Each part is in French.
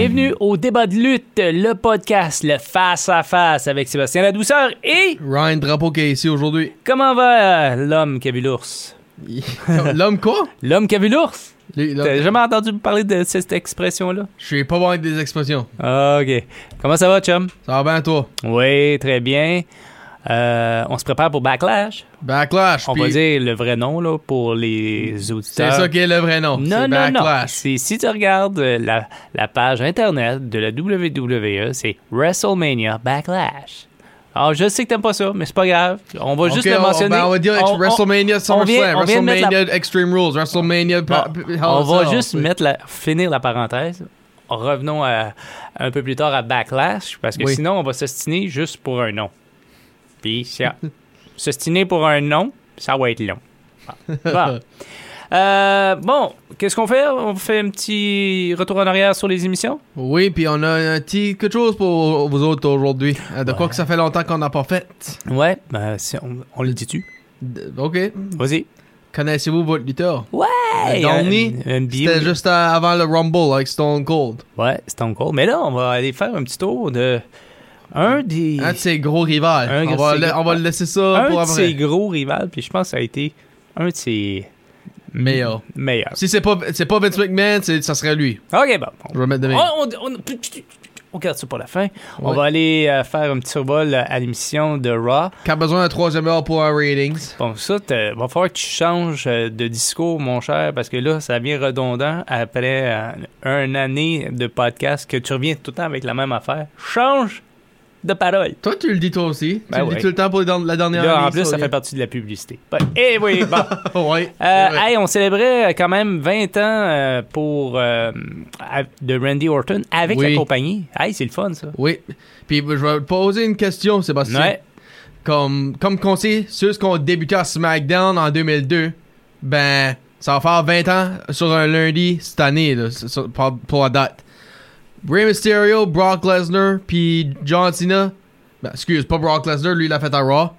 Bienvenue au débat de lutte, le podcast, le face à face avec Sébastien La Douceur et Ryan Drapeau qui est ici aujourd'hui. comment va euh, l'homme qui a vu l'ours? L'homme quoi? L'homme qui a vu l'ours? T'as jamais entendu parler de cette expression-là? Je suis pas bon avec des expressions. Ah, Ok. Comment ça va, chum? Ça va bien toi? Oui, très bien. Euh, on se prépare pour Backlash. Backlash. On va dire le vrai nom là pour les C'est auditeurs. ça qui est le vrai nom. Non, c'est non, non. Backlash. C'est, si tu regardes euh, la, la page internet de la WWE, c'est WrestleMania Backlash. Alors, je sais que t'aimes pas ça, mais c'est pas grave. On va juste le on- mentionner. ben, on va dire On- WrestleMania SummerSlam, WrestleMania Extreme Rules, WrestleMania. Bon, Hell on va juste c'est- mettre la, finir la parenthèse. Revenons à- un peu plus tard à Backlash, parce que Oui. sinon, on va s'ostiner juste pour un nom. Puis, ça- s'ostiner pour un nom, ça va être long. Bon. Euh, bon, qu'est-ce qu'on fait? On fait un petit retour en arrière sur les émissions? Oui, puis on a un petit quelque chose pour vous autres aujourd'hui. Euh, De quoi que ça fait longtemps qu'on n'a pas fait. Ouais, ben, si on, on le dit-tu? Ok. Vas-y. Connaissez-vous votre lutteur? Ouais! Bio- C'était juste euh, avant le Rumble avec Stone Cold. Ouais, Stone Cold. Mais là, on va aller faire un petit tour de un des... Un de ses gros rivales. Un on, de va ses on va le laisser ça un pour de après. ses gros rivales, puis je pense que ça a été un de ses Meilleur. meilleurs. Si c'est pas, c'est pas Vince McMahon, ça serait lui. Ok, bon. Je vais mettre de On, garde ça pour la fin. On va aller euh, faire un petit survol à l'émission de Raw. A besoin d'un troisième heure pour un ratings. Bon, ça, va falloir que tu changes euh, de discours, mon cher, parce que là, ça devient redondant après euh, une année de podcast que tu reviens tout le temps avec la même affaire. Change de parole. Toi, tu le dis toi aussi. Ben tu le ouais. dis tout le temps pour la dernière Là, en année, plus, ça fait partie de la publicité. Ben, eh oui, bon. ouais. Euh, hey, on célébrait quand même 20 ans euh, pour euh, de Randy Orton avec Oui. la compagnie. Hey, c'est le fun ça. Oui. Puis je vais te poser une question, Sébastien. Ouais. Comme, comme qu'on sait, ceux qui ont débuté à SmackDown en 2002, ben, ça va faire 20 ans sur un lundi cette année, là, sur- sur- pour, pour la date. Rey Mysterio, Brock Lesnar, puis John Cena. Ben, excuse, pas Brock Lesnar, lui, il l'a fait à Raw.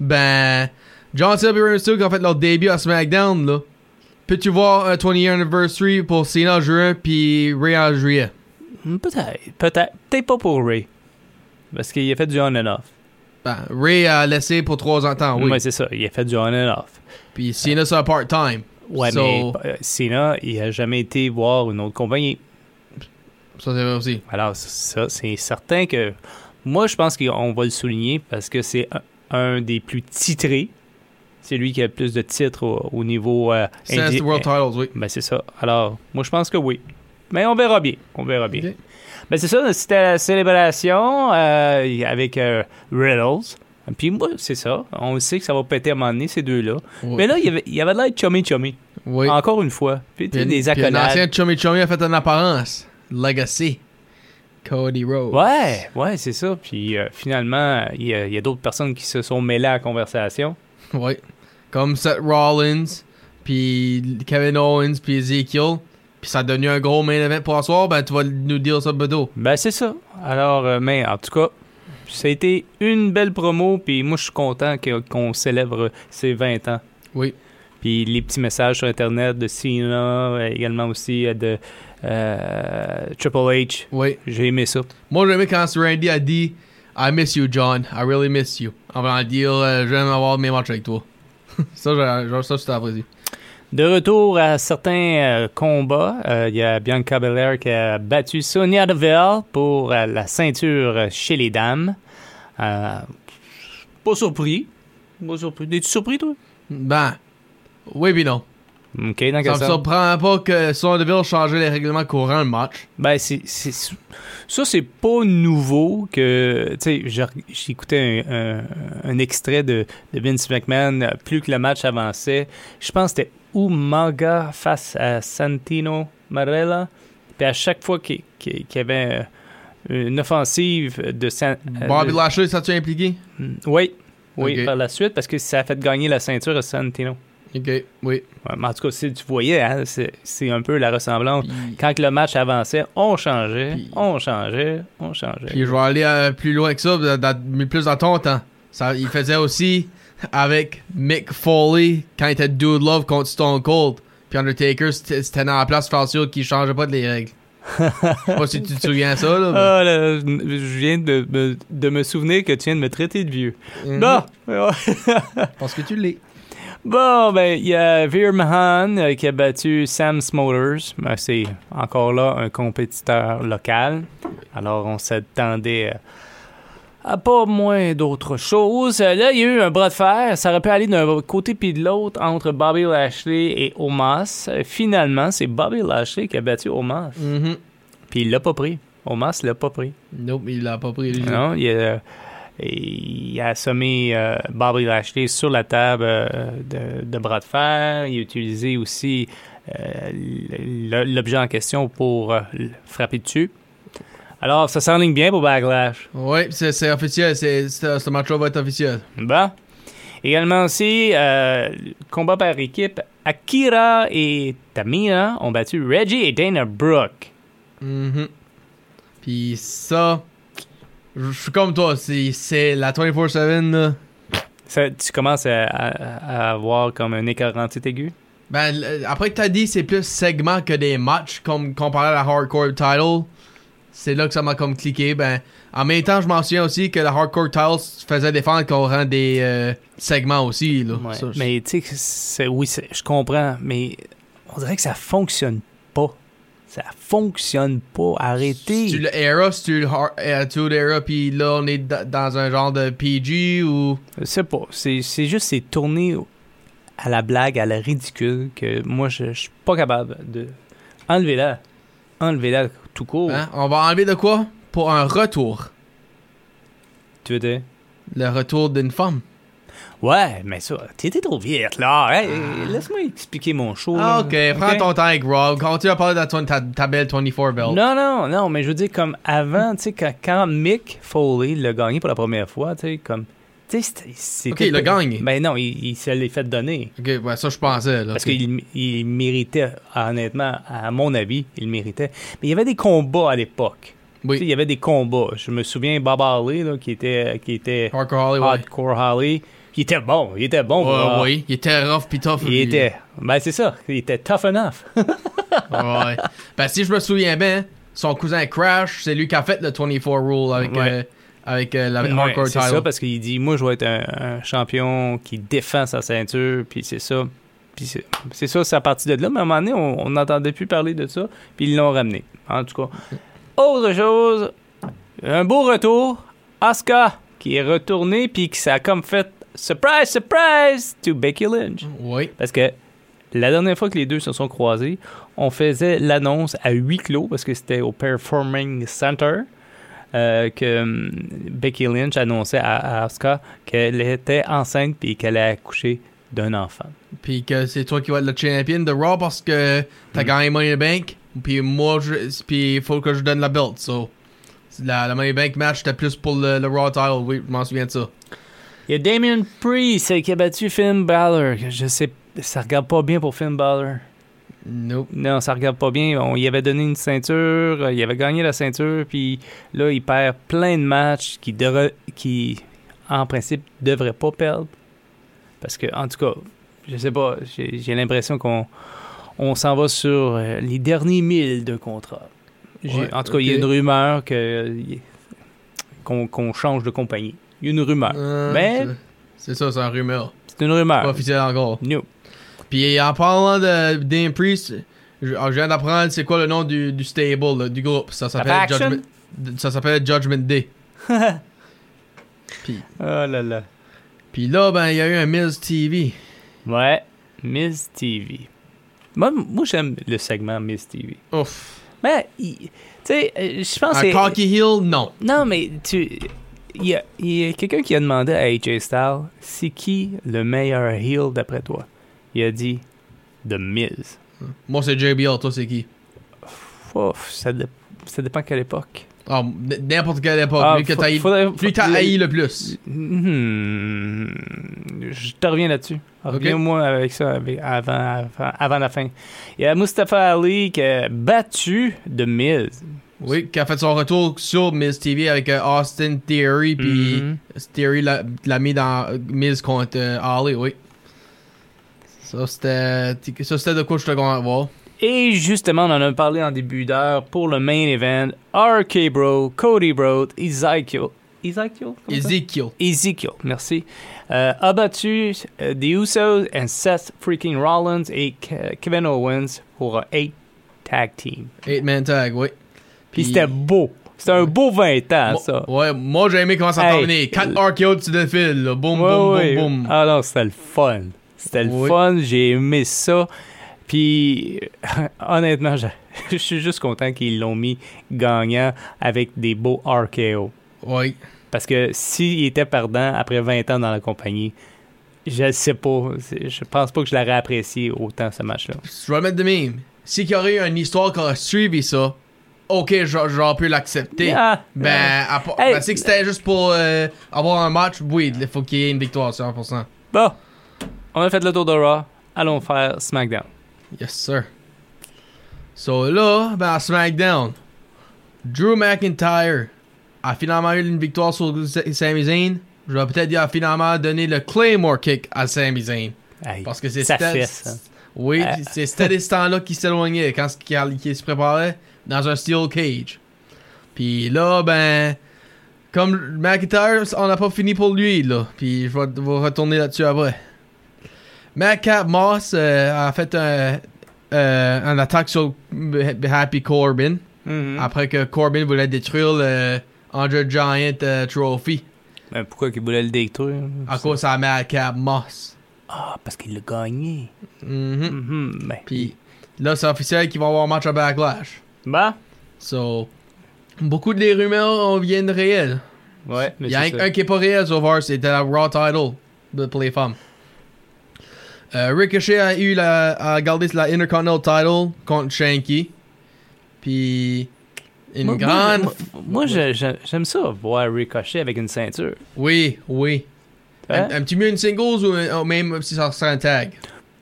Ben, John Cena et Rey Mysterio qui ont fait leur début à SmackDown, là. Peux-tu voir un 20 year anniversary pour Cena en juin, puis Rey en juillet? Hmm, Peut-être. Peut-être. Peut-être pas pour Ray. Parce qu'il a fait du on and off. Ben, Ray a laissé pour 3 ans de temps, oui. Ouais, c'est ça. Il a fait du on and off. Puis Cena, c'est un part-time. Ouais, So- mais euh, Cena, il a jamais été voir une autre compagnie. Ça, c'est vrai aussi. Alors, ça, c'est certain que. Moi, je pense qu'on va le souligner parce que c'est un, un des plus titrés. C'est lui qui a le plus de titres au, au niveau. Euh, indi- World Titles, oui. Ben, c'est ça. Alors, moi, je pense que oui. Mais on verra bien. On verra bien. Ben, c'est ça. C'était la célébration euh, avec euh, Riddles. Puis moi, c'est ça. On sait que ça va péter à un moment donné, ces deux-là. Oui. Mais là, il y avait, il y avait de l'air chummy chummy. Oui. Encore une fois. Puis, Puis- des accolades. L'ancien Chummy Chummy a fait une apparence. Legacy. Cody Rhodes. Ouais, ouais, c'est ça. Puis euh, finalement, il y a, il y a d'autres personnes qui se sont mêlées à la conversation. Oui. Comme Seth Rollins, puis Kevin Owens, puis Ezekiel. Puis ça a devenu un gros main event pour ce soir. Ben, tu vas nous dire ça, Bedo. Ben, c'est ça. Alors, euh, mais en tout cas, ça a été une belle promo. Puis moi, je suis content qu'on célèbre ces 20 ans. Oui. Puis les petits messages sur Internet de Cena, également aussi euh, de euh, Triple H. Oui. J'ai aimé ça. Moi, j'ai aimé quand Randy a dit I miss you, John. I really miss you. On va dire euh, J'aime avoir mes matchs avec toi. ça, genre, ça, apprécié. De retour à certains euh, combats, euh, il y a Bianca Belair qui a battu Sonia Deville pour la ceinture chez les dames. Pas surpris. Pas surpris. Es-tu surpris, toi? Ben, oui, puis non. OK, dans Ça me surprend pas que Son Deville changeait les règlements courants le match. Ben, c'est, ça, c'est pas nouveau que. Tu sais, j'écoutais un, un- un extrait de, de Vince McMahon. Plus que le match avançait, je pense que c'était Umaga face à Santino Marella. Puis à chaque fois qu'il, y avait euh, une offensive de. San- euh, Bobby Lashley, ça tu impliqué? Oui, oui, par la suite, parce que ça a fait gagner la ceinture à Santino. Ok, oui. Ouais, mais en tout cas, si tu voyais, hein, c'est, c'est un peu la ressemblance. Puis, Quand le match avançait, on changeait, Puis- on changeait, on changeait. puis je vais aller euh, plus loin que ça, dans- dans- mais plus dans ton temps. Ça, il faisait aussi avec Mick Foley quand il était Dude Love contre Stone Cold. Puis Undertaker, c'était c'était dans la place pour faire sûr qu'il changeait pas de les règles. Je sais pas si tu te souviens de ça, là. mais- Ah, là, je viens de, me- de me souvenir que tu viens de me traiter de vieux. Mhm. Bon, Parce que tu l'es. Bon ben, il y a Veer Mahan euh, qui a battu Sam Smolders. Ben, c'est encore là un compétiteur local. Alors, on s'attendait euh, à pas moins d'autres choses. Euh, Là, il y a eu un bras de fer. Ça aurait pu aller d'un côté puis de l'autre entre Bobby Lashley et Omas. Finalement, c'est Bobby Lashley qui a battu Omas. Mhm. Puis il l'a pas pris. Omas l'a pas pris. Nope, il l'a pas pris. lui. Non, il a, il a assommé euh, Bobby Lashley sur la table euh, de, de bras de fer. Il a utilisé aussi euh, l'objet en question pour euh, frapper dessus. Alors, ça s'enligne bien pour Backlash. Ouais, c'est officiel. c'est- Ce match-là va être officiel. Bon. Également aussi, combat par équipe, Akira et Tamina ont battu Reggie et Dana Brooke. Mhm. Puis ça, je suis comme toi. c'est- la 24-7, là. Ça, tu commences à, à- à avoir comme un écart aigu? Ben, après que t'as dit c'est plus segment que des matchs, comme comparé à la Hardcore Title, c'est là que ça m'a comme cliqué. Ben, en même temps, je m'en souviens aussi que la Hardcore Title faisait défendre qu'on rend des euh, segments aussi, là. Ouais, Ça, je- mais tu sais, c'est- oui, je comprends, mais on dirait que ça fonctionne pas. Ça fonctionne pas. Arrêtez. Tu le era, si tu le Har- Attitude Era, puis là, on est da- dans un genre de PG ou? Je sais pas. C'est c'est juste, c'est tourné à la blague, à la ridicule, que moi, je, je suis pas capable de. Enlevez-la. Enlevez-la tout court. Hein? On va enlever de quoi? Pour un retour. Tu veux dire? Le retour d'une femme. Ouais, mais ça, t'étais trop vite, là. Hey, Laisse-moi expliquer mon show. Ah, ok, prends ton temps avec Rob. Continue à parler de ta, ta, ta belle 24 belt. Non, non, non, mais je veux dire, comme avant, tu sais, quand, quand Mick Foley l'a gagné pour la première fois, tu sais, comme. Tu sais, c'était-. Ok, il l'a gagné. Ben non, il, il se l'est fait donner. Ok, ouais, ça je pensais. Là, Parce qu'il il méritait, honnêtement, à mon avis, il méritait. Mais il y avait des combats à l'époque. Tu sais, Oui. Il y avait des combats. Je me souviens Bob Harley, là, qui était, qui était Hardcore Holly. Hardcore. Il était bon, il était bon. oui, il était rough pis tough. Il lui. était. Ben c'est ça, il était tough enough. ouais. Ben, si je me souviens bien, son cousin Crash, c'est lui qui a fait le 24 rule avec, Ouais. euh, avec euh, la Ouais, Hardcore c'est ça, parce qu'il dit, moi, je vais être un, un champion qui défend sa ceinture, puis c'est ça. Puis c'est ça, c'est à partir de là. Mais à un moment donné, on on n'entendait plus parler de ça, puis ils l'ont ramené. En tout cas. Autre chose, un beau retour. Asuka, qui est retourné, puis qui ça a comme fait surprise, surprise to Becky Lynch. Oui. Parce que la dernière fois que les deux se sont croisés, on faisait l'annonce à huis clos parce que c'était au Performing Center euh, que hum, Becky Lynch annonçait à, à Asuka qu'elle était enceinte et qu'elle allait accoucher d'un enfant. Puis que c'est toi qui vas être le champion de Raw parce que t'as Mm. gagné Money in the Bank. Puis moi, il faut que je donne la belt. So, la, la Money in the Bank match, c'était plus pour le, le Raw title. Oui, je m'en souviens de ça. Il y a Damien Priest qui a battu Finn Balor. Je sais, ça regarde pas bien pour Finn Balor. Nope. Non, ça regarde pas bien. On y avait donné une ceinture, il avait gagné la ceinture, puis là, il perd plein de matchs qui, qui en principe, devrait pas perdre. Parce que, en tout cas, je sais pas, j'ai l'impression qu'on on s'en va sur euh, les derniers milles de contrat. J'ai- Ouais, en tout cas, il y a une rumeur que qu'on qu'on change de compagnie. Il y a une rumeur. Euh, Mais- c'est- ça, c'est un rumeur. C'est une Pas rumeur. officiel encore. No. Puis en parlant de Dame Priest, je, je viens d'apprendre c'est quoi le nom du, du stable, là, du groupe. Ça s'appelle? Judgment, ça s'appelle Judgment Day. Oh là là. Puis là, ben, il y a eu un Miz TV. Ouais, Miss TV. Moi, moi j'aime le segment Miss TV. Ouf. Mais, tu sais, euh, je pense que Un c'est... cocky heel, non. Non, mais tu... Il y a, quelqu'un qui a demandé à AJ Styles, c'est qui le meilleur heel d'après toi? Il a dit The Miz. Moi, c'est JBL, toi, c'est qui? Ça, dé- ça dépend quelle époque. N- n'importe quelle époque. Ah, lui que t'as haï- le plus. Hmm, je te reviens là-dessus. Reviens-moi avec ça avec- avant, avant, avant la fin. Il y a Mustafa Ali qui a battu The Miz. Oui, qui a fait son retour sur Miz TV avec euh, Austin Theory, puis Mhm. Theory l'a mis dans euh, Miz contre euh, Ali, oui. Ça, c'était de quoi je te à voir. Et justement, on en a parlé en début d'heure pour le main event. RK Bro, Cody Bro, Ezekiel. Ezekiel? Ezekiel. Ezekiel, merci. Euh, a battu euh, The Usos and Seth freaking Rollins et Ke- Kevin Owens pour un 8 tag team. Eight man tag, oui. Puis c'était beau. C'était un beau 20 ans, ça. Ouais, moi j'ai aimé comment ça terminé. 4 RKO tu défiles. Boum, boum, boum, boum. Ah non, c'était le fun. C'était le Oui. fun, j'ai aimé ça. Puis, honnêtement, je, je suis juste content qu'ils l'ont mis gagnant avec des beaux RKO. Oui. Parce que s'il était perdant après 20 ans dans la compagnie, je sais pas. Je pense pas que je l'aurais apprécié autant ce match-là. Je vais mettre de même. Si qu'il y aurait eu une histoire qui aurait suivi ça, ok, j'a- j'aurais pu l'accepter. Ah, Ben, Hey. ben, c'est que c'était juste pour euh, avoir un match, oui, il faut qu'il y ait une victoire, 100%. Bon, on a fait le tour de Raw. Allons faire SmackDown. Yes, sir. So là, ben, à SmackDown, Drew McIntyre a finalement eu une victoire sur Sami Zayn. Je vais peut-être dire a finalement donné le Claymore kick à Sami Zayn. Hey, Parce que c'est ça c'était- fait ça. Oui, Euh. c'est- c'était ce temps-là qui s'éloignait quand il, qu'il se préparait dans un steel cage. Puis là, ben, comme McIntyre, on n'a pas fini pour lui, là. Puis je vais, vais retourner là-dessus après. Madcap Moss euh, a fait un, euh, un attaque sur Happy Corbin Mhm. après que Corbin voulait détruire le Andre Giant euh, Trophy Ben, pourquoi qu'il voulait le détruire? à cause de Madcap Moss. Ah, parce qu'il l'a gagné. Mhm. Mhm, ben. Puis là, c'est officiel qu'ils vont avoir un match à Backlash. Bah, So, beaucoup de les rumeurs on viennent réelles. ouais, mais Il y a un, ça. un qui est pas réel, so far, c'était la Raw title de- pour les femmes. Euh, Ricochet a eu la, a gardé la Intercontinental title contre Shanky. Puis, une Moi- grande. Moi, j'aime ça, voir Ricochet avec une ceinture. Oui, oui. Hein? Un, un petit mieux une singles ou, un- ou même si ça serait un tag?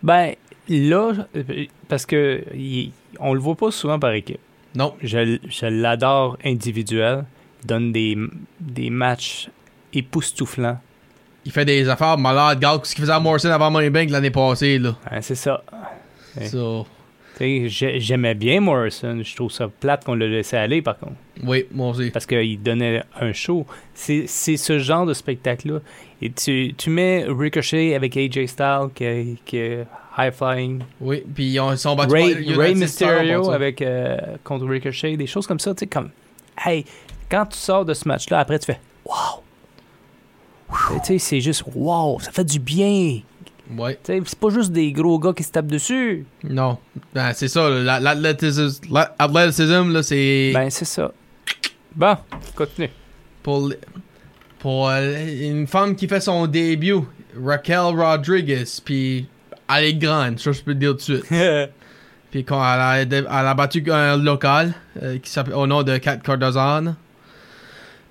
Ben, là, euh, parce que il- on le voit pas souvent par équipe. Non. Je, je l'adore individuel. Il donne des, des matchs époustouflants. Il fait des affaires malades. Regarde ce qu'il faisait à Morrison avant Money Bank l'année passée, là. C'est ça. Ouais. So, J'aimais bien Morrison. Je trouve ça plate qu'on le laissé aller, par contre. oui, moi aussi. Parce qu'il donnait un show. C'est c'est ce genre de spectacle-là. Et tu, tu mets Ricochet avec AJ Styles, qui, qui est high-flying. Oui, puis ils ont- ils sont battus Ray, par Ray Mysterio avec, euh, contre Ricochet, des choses comme ça. Tu sais, comme, hey, quand tu sors de ce match-là, après, tu fais, wow! Tu sais, c'est juste, wow, ça fait du bien. Ouais. Tu sais, c'est pas juste des gros gars qui se tapent dessus. Non. Ben, c'est ça, la- l'athlétisme, là, c'est Ben, c'est ça. Bon, continue. pour, pour euh, une femme qui fait son début, Raquel Rodriguez, puis elle est grande, ça je peux te dire tout de suite. Puis quand elle a, elle a battu un local euh, qui s'appelle au nom de Kat Cardozan.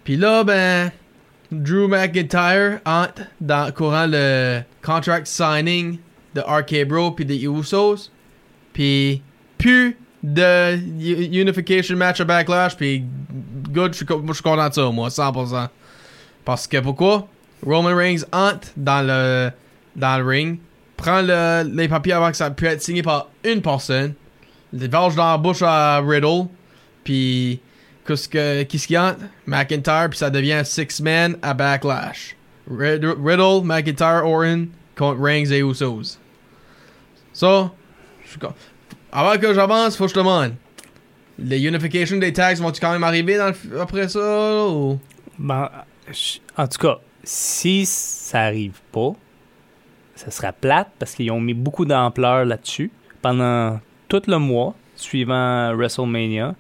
Puis là, ben, Drew McIntyre entre dans courant le contract signing de RK Bro puis des Usos. Puis plus de unification match à Backlash. Puis good, je suis content de ça, moi, 100%. Parce que pourquoi? Roman Reigns entre dans le, dans le ring, prend le- les papiers avant que ça puisse être signé par une personne, les verge dans la bouche à Riddle, puis qu'est-ce que- qu'est-ce qu'il y a? McIntyre, puis ça devient six-man à Backlash. Rid- Riddle, McIntyre, Orton contre Reigns et Usos. Con- avant que j'avance, faut que je te demande. Les unification des tags vont-tu quand même arriver dans le- après ça? Ou... Ben, en tout cas, si ça arrive pas, ça sera plate parce qu'ils ont mis beaucoup d'ampleur là-dessus. pendant tout le mois suivant WrestleMania.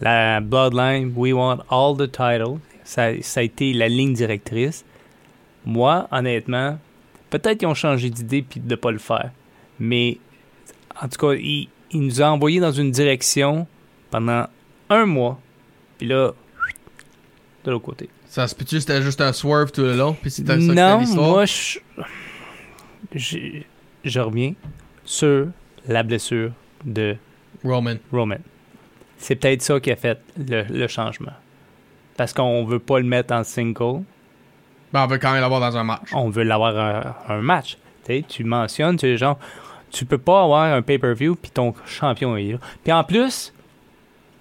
La Bloodline, we want all the titles. Ça, ça a été la ligne directrice. Moi, honnêtement, peut-être qu'ils ont changé d'idée puis de ne pas le faire. Mais en tout cas, il, il nous a envoyé dans une direction pendant un mois. Puis là, de l'autre côté. Ça se peut-tu c'était juste un swerve tout le long? Puis c'était ça que Non, moi, je, je, je reviens sur la blessure de Roman. Roman. C'est peut-être ça qui a fait le, le changement. Parce qu'on veut pas le mettre en single, Ben, on veut quand même l'avoir dans un match. on veut l'avoir un, un match. Tu sais, tu mentionnes, tu genre, tu peux pas avoir un pay-per-view puis ton champion est là. Puis en plus,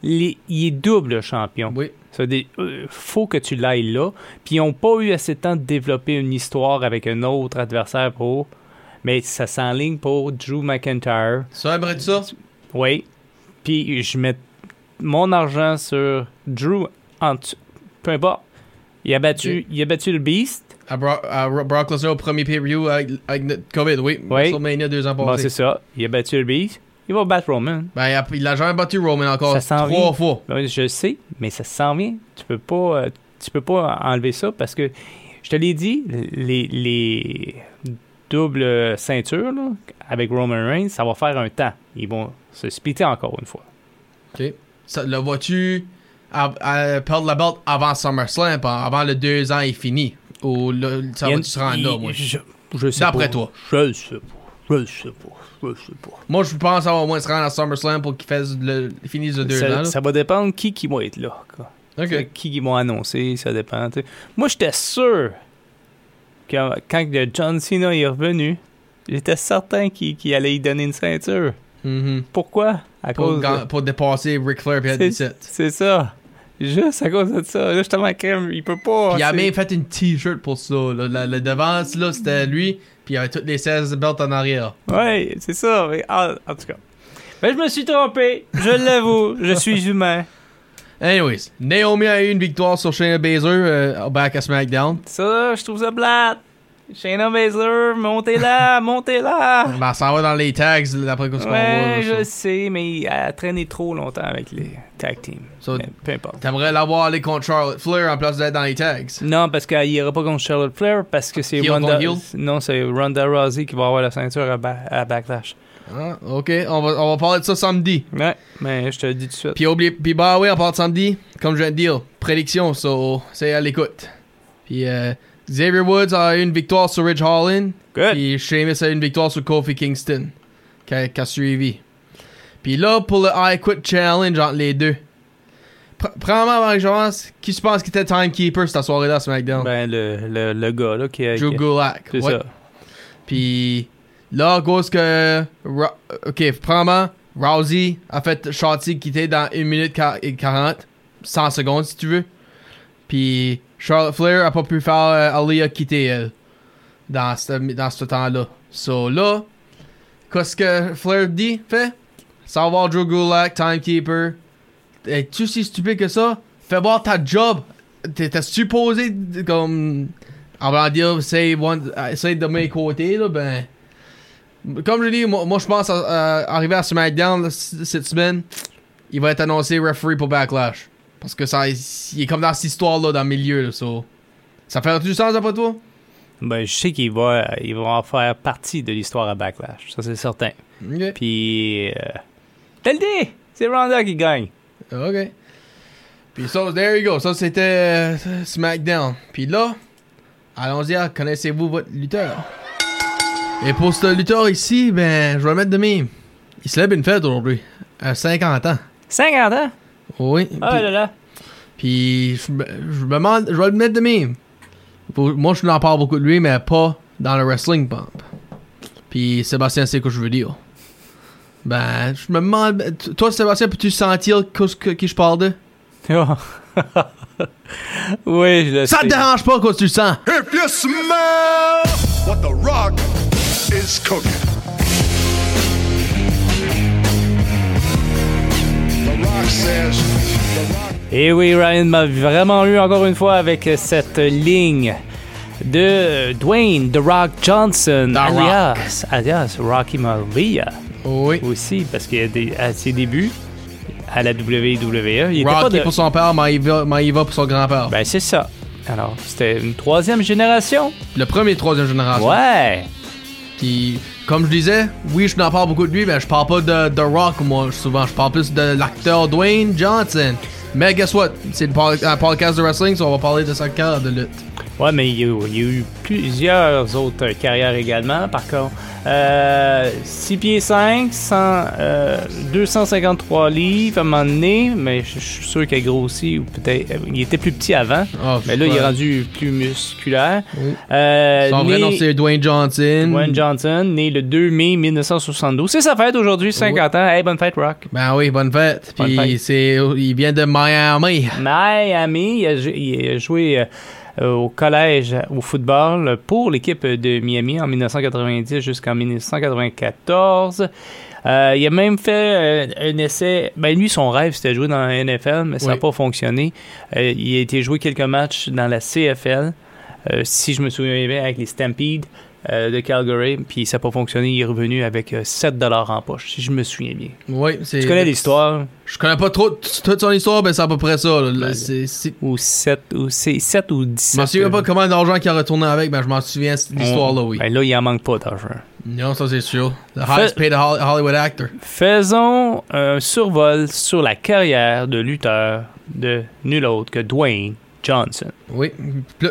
les- il est double champion. Oui. Dire, euh, faut que tu l'ailles là. Puis ils n'ont pas eu assez de temps de développer une histoire avec un autre adversaire pour. Mais ça s'enligne pour Drew McIntyre. Ça, aimerais-tu ça? Oui. Puis je mets mon argent sur Drew en. Peu importe. Il a battu, il a battu le Beast. À, Bro- à Ro- Brock Lesnar au premier pay-per-view avec, COVID, oui. Oui. WrestleMania deux ans Bon, c'est ça. Il a battu le Beast. Il va battre Roman. ben, il a, il a jamais battu Roman encore trois vient. fois. Ben, je sais, mais ça s'en vient. Tu peux pas, euh, tu peux pas enlever ça parce que je te l'ai dit, les, les doubles ceintures là, avec Roman Reigns, ça va faire un temps. Ils vont se splitter encore une fois. OK. Ça, le vois-tu perdre la belt avant SummerSlam, avant le deux ans est fini? Ou le, ça Il y a va une- tu se rendre là, moi? Je, je sais D'après toi. Je le sais pas. Je sais pas. Je sais pas. Moi, je pense avoir au moins se rendre à SummerSlam pour qu'il fasse le, finisse le deux ans. Ça, là. ça va dépendre qui qui va être là. quoi. OK. Qui qui vont annoncer, ça dépend. Moi, j'étais sûr que quand le John Cena est revenu, j'étais certain qu'il allait y donner une ceinture. Mhm. Pourquoi? À pour, cause de- pour dépasser Ric Flair et C'est 17. c'est ça. Juste à cause de ça. Là, justement, crème, il peut pas. Puis il a même fait une t-shirt pour ça. là. Le, le devant, là, c'était lui. Puis il y avait toutes les 16 belts en arrière. Ouais, c'est ça. mais en, en tout cas. Ben, je me suis trompé. Je l'avoue. je suis humain. Anyways, Naomi a eu une victoire sur Shayna Baszler euh, au back à SmackDown. Ça, je trouve ça plate. Shayna Baszler, montez là, montez là. Ben, ça va dans les tags d'après ce qu'on voit. Ouais, je sais, mais elle a traîné trop longtemps avec les tag teams. So, Mais peu importe. T'aimerais l'avoir aller contre Charlotte Flair en place d'être dans les tags. Non, parce qu'il ira pas contre Charlotte Flair, parce que c'est Ronda... Non, c'est Ronda Rousey qui va avoir la ceinture à, Ba- à Backlash. Ah, ok, on va, on va parler de ça samedi. Ouais, mais je te le dis tout de suite. Puis oublie, puis bah oui, on parle de samedi. Comme je viens de dire, prédiction, so, c'est à l'écoute. Puis euh, Xavier Woods a eu une victoire sur Ridge Holland. Good. Puis Sheamus a eu une victoire sur Kofi Kingston. Qui a, suivi. Puis là, pour le I Quit Challenge entre les deux. Pr- Premièrement, Marie-Joance, qui tu penses qui était timekeeper cette soirée-là SmackDown? Ben, le, le, le gars, là, qui a... Drew Gulak. C'est Ouais. ça. Puis là, cause que. Ok, premièrement, Rousey a fait Shotzi quitter dans 1 minute quar- et 40, 100 secondes si tu veux. Puis Charlotte Flair a pas pu faire euh, Aliyah quitter elle dans ce, temps-là. So là, qu'est-ce que Flair dit, fait? Savoir Drew Gulak, Timekeeper. Es-tu si stupide que ça? Fais voir ta job. T'es supposé comme. Avant de dire, euh, essaye de mes côtés, là, ben. Comme je dis, moi, moi, je pense à, à- arriver à SmackDown cette semaine, il va être annoncé referee pour Backlash. Parce que ça, il est comme dans cette histoire-là, dans le milieu, là, so. Ça fait du sens d'après toi? Ben, je sais qu'il va, il va en faire partie de l'histoire à Backlash. Ça, c'est certain. Ok. Puis... Euh, t'as le dit! C'est Ronda qui gagne. Ok. Puis ça, there you go. Ça, c'était euh, SmackDown. Puis là, allons-y à connaissez-vous votre lutteur? Et pour ce lutteur ici, ben, je vais le mettre de même. Il se lève une fête aujourd'hui. À 50 ans. 50 ans? Oui. Ah puis- là là. Puis je, me- je me demande, je vais le mettre de même. Pour- moi, je n'en parle beaucoup de lui, mais pas dans le wrestling pump. Puis Sébastien sait ce que je veux dire. Ben, je me demande, toi Sébastien, peux-tu sentir que, que- qui je parle de? oui, je le Ça sais. te dérange pas quand tu le sens? If you smell what the rock is cooking. Et oui, Ryan m'a vraiment eu encore une fois avec cette ligne de Dwayne The Rock Johnson, The alias, alias Rocky Maivia. Oui. aussi, parce qu'à ses débuts, à la WWE, il était pas Rocky de... pour son père, Maïva pour son grand-père. Ben, c'est ça. Alors, c'était une troisième génération. le premier troisième génération. Ouais. Puis, comme je disais, oui, je n'en parle beaucoup de lui, mais je parle pas de Rock, moi, souvent. Je parle plus de l'acteur Dwayne Johnson. Mais guess what? C'est un podcast de wrestling, so on va parler de sa carrière de lutte. Ouais, mais il y a eu plusieurs autres carrières également, par contre. Euh, 6 pieds 5, 100, euh, 253 livres à un moment donné, mais je je suis sûr qu'il a grossi, ou peut-être. euh, Il était plus petit avant, Oh, mais là, il est rendu plus musculaire. Oui. Euh, Son vrai né- nom, c'est Dwayne Johnson. Dwayne Johnson, né le 2 mai 1972. C'est sa fête aujourd'hui, 50 ans. Hey, bonne fête, Rock. Ben oui, bonne fête. Bonne Puis, fête. c'est, il vient de Miami. Miami, il a, il a joué euh, au collège au football pour l'équipe de Miami en 1990 jusqu'en 1994. Euh, il a même fait euh, un essai. Ben lui, son rêve, c'était de jouer dans la NFL, mais ça n'a Oui. pas fonctionné. Euh, il a été joué quelques matchs dans la CFL, euh, si je me souviens bien, avec les Stampede euh, de Calgary, puis ça n'a pas fonctionné. Il est revenu avec euh, 7 en poche, si je me souviens bien. Oui, c'est. Tu connais l'histoire? Je connais pas trop toute son histoire, mais c'est à peu près ça. là. Ben, Ou 7 ou, c'est 7 ou Je 17. m'en souviens pas combien d'argent qu'il a retourné avec, mais je m'en souviens de cette histoire-là, oui. Ben là, il en manque pas d'argent. Non, ça c'est sûr. The highest paid Hol- Hollywood actor. Faisons un survol sur la carrière de lutteur de nul autre que Dwayne Johnson. Oui.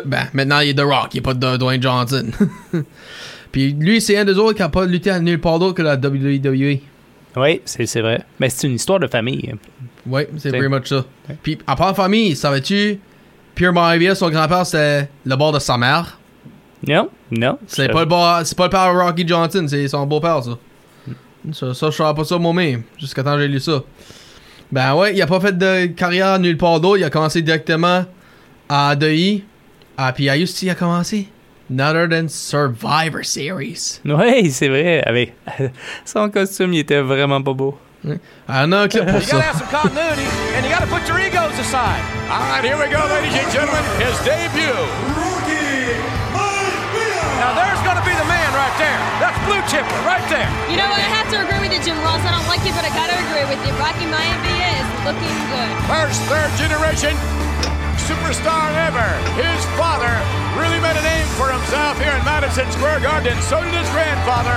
Ben, maintenant, il est The Rock, il est pas de Dwayne Johnson. Puis lui, c'est un des autres qui a pas lutté à nulle part d'autre que la WWE. Oui, c'est c'est vrai. Mais c'est une histoire de famille. Oui, c'est C'est- pretty much ça. Puis, à part famille, savais-tu, Pierre Maivia, son grand-père, c'était le bord de sa mère? Non? Non? C'est pas, le bord- c'est pas le père de Rocky Johnson, c'est son beau-père, ça. Ça, ça, je savais pas ça moi-même, jusqu'à temps que j'ai lu ça. Ben ouais, il a pas fait de carrière nulle part d'autre. Il a commencé directement à DI. Ah, puis il a commencé. None than Survivor Series. Oui, c'est vrai. Avec son costume, il était vraiment pas beau. Ah, on a un clip pour ça. have some continuity, and you gotta put your egos aside. All right, here we go, ladies and gentlemen. His debut. Now there's gonna be the man right there. That's Blue Chipper right there. You know what? I have to agree with you, Jim Ross. I don't like you, but I gotta agree with you. Rocky Maivia is looking good. First third generation superstar ever. His father really made a name for himself here in Madison Square Garden. So did his grandfather,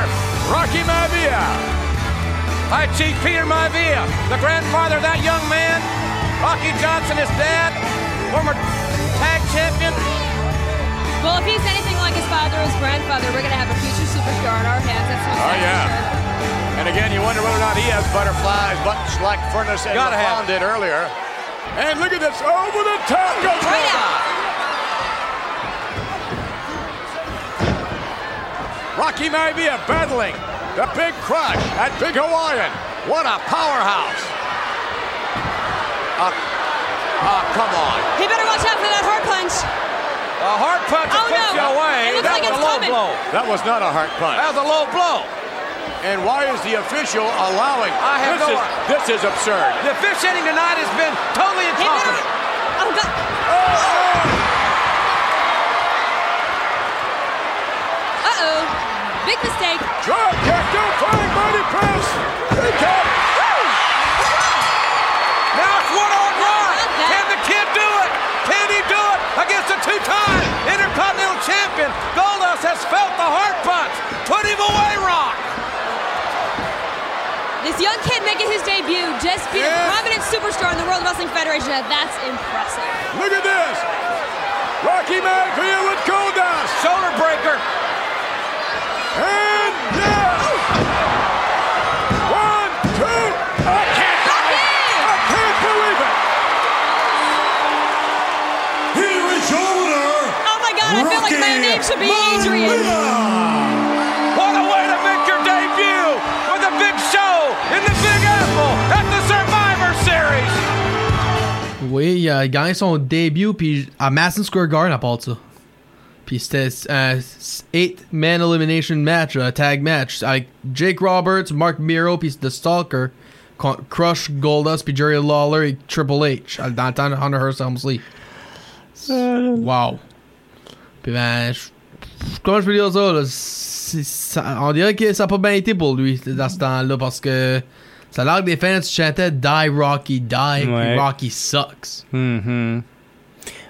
Rocky Maivia. Hi, Chief Peter Maivia, the grandfather of that young man. Rocky Johnson, his dad, former tag champion. Well, if he's anything like his father or his grandfather, we're gonna have a future superstar in our hands. That's most Oh, definitely yeah. sure. And again, you wonder whether or not he has butterflies, buttons like Furnace and Gotta have did earlier. And look at this over the top goes Rocky. out. Rocky Maivia battling the Big Crush at Big Hawaiian. What a powerhouse! Uh, uh, come on. He better watch out for that heart punch. A hard punch Oh, that puts no. you away. It looks that like was it's a low coming. blow. That was not a heart punch. That was a low blow. And why is the official allowing? I have this no is, idea. This is absurd. The officiating tonight has been totally He better. incompetent. Oh God. Uh oh. Big mistake. Drop kick, do flying body press. Big kick. Now it's one on one. Can the kid do it? Can he do it against a two-time Intercontinental Champion? Goldust has felt the heart punch. Put him away, Rock. This young kid making his debut just beat Yeah. a prominent superstar in the World Wrestling Federation. That's impressive. Look at this. Rocky Maivia with Goldust. Shoulder breaker. And yeah. One, two. I can't believe it. I can't believe it. Here is your winner, Oh my God, I feel like my name should be Adrian. What Oui, il a gagné son début puis à Madison Square Garden à part ça. Puis c'était un 8-man elimination match, un tag match, avec Jake Roberts, Mark Miro puis The Stalker contre Crush, Goldust puis Jerry Lawler et Triple H dans le temps de Hunter Hearst Helmsley. Wow. Puis ben, comment je peux dire ça, là? Ça- on dirait que ça n'a pas bien été pour lui dans ce temps-là parce que l'air que des fans chantaient Die Rocky, die, puis. Rocky sucks.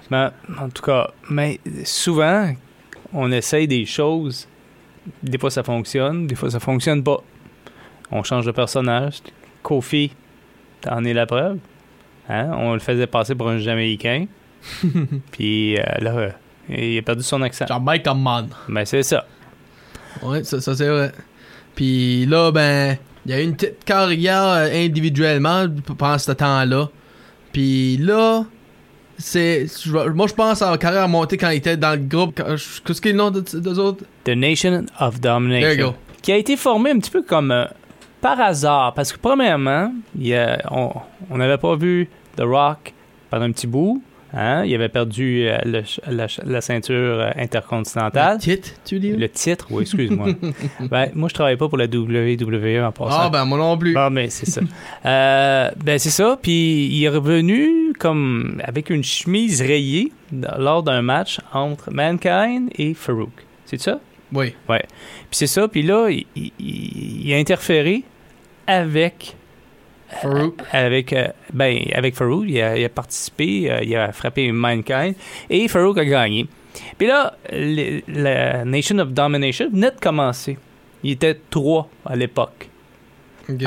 Ben, en tout cas, mais souvent, on essaye des choses. Des fois, ça fonctionne, des fois, ça fonctionne pas. On change de personnage. Kofi, t'en es la preuve. Hein? On le faisait passer pour un Jamaïcain. Puis euh, là, euh, il a perdu son accent. Mike man. Ben, c'est ça. Ouais, ça, ça, c'est vrai. Puis là, ben, il y a eu une petite carrière euh, individuellement pendant ce temps-là. Puis là, c'est. Moi, je pense à la carrière montée quand il était dans le groupe. Qu'est-ce qu'il est le nom de, des autres? The Nation of Domination. There you go. Qui a été formé un petit peu comme euh, par hasard. Parce que, premièrement, il y a- on on n'avait pas vu The Rock pendant un petit bout. Hein? Il avait perdu euh, le la, ceinture euh, intercontinentale. Titre, tu dis? Le titre, oui, excuse-moi. ben, moi, je travaille pas pour la WWE en passant. Ah, ben, moi non plus. Bon, mais c'est ça. Euh, ben, c'est ça. Puis il est revenu comme avec une chemise rayée lors d'un match entre Mankind et Farouk. C'est ça? Oui. Puis c'est ça. Puis là, il, il- il a interféré avec Farouk. avec euh, ben avec Farouk. Il a, il a participé. euh, il a frappé Mankind et Farouk a gagné. Puis là, la Nation of Domination venait de commencer. Il était trois à l'époque.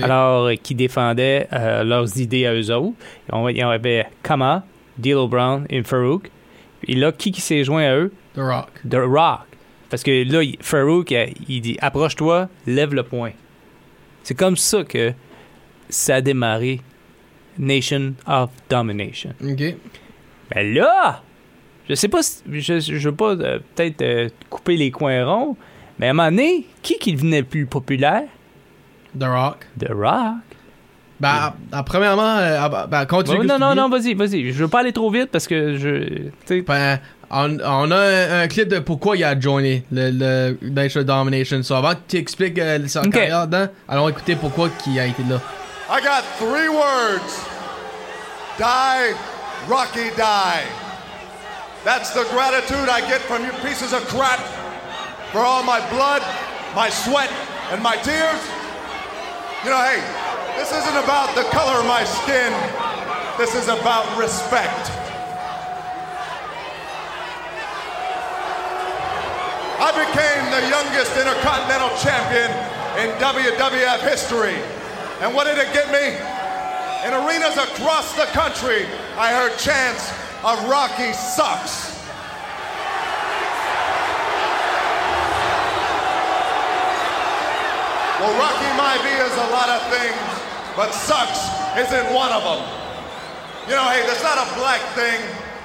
Alors, euh, qui défendaient euh, leurs idées à eux autres. Il y avait Kama, D'Lo Brown et Farouk. Et là, qui, qui s'est joint à eux? The Rock. The Rock. Parce que là, Farouk, euh, il dit approche-toi, lève le poing. C'est comme ça que ça a démarré Nation of Domination. Ok. Ben là, je sais pas, si- je, je veux pas euh, peut-être euh, couper les coins ronds, mais à un moment donné, qui qui devenait plus populaire? The Rock. The Rock. Ben, à- à- premièrement, euh, à- ben, continue. Ouais, que non, non, non, vas-y, vas-y. Je veux pas aller trop vite parce que je. Ben, on, on a un, un clip de pourquoi il a joiné le, le Nation of Domination. So, avant que tu expliques euh, sa Ok. carrière dedans, allons écouter pourquoi il a été là. I got three words. Die, Rocky, die. That's the gratitude I get from you pieces of crap for all my blood, my sweat, and my tears. You know, hey, this isn't about the color of my skin. This is about respect. I became the youngest Intercontinental Champion in WWF history. And what did it get me? In arenas across the country, I heard chants of Rocky sucks. Well, Rocky Maivia is a lot of things, but sucks isn't one of them. You know, hey, that's not a black thing.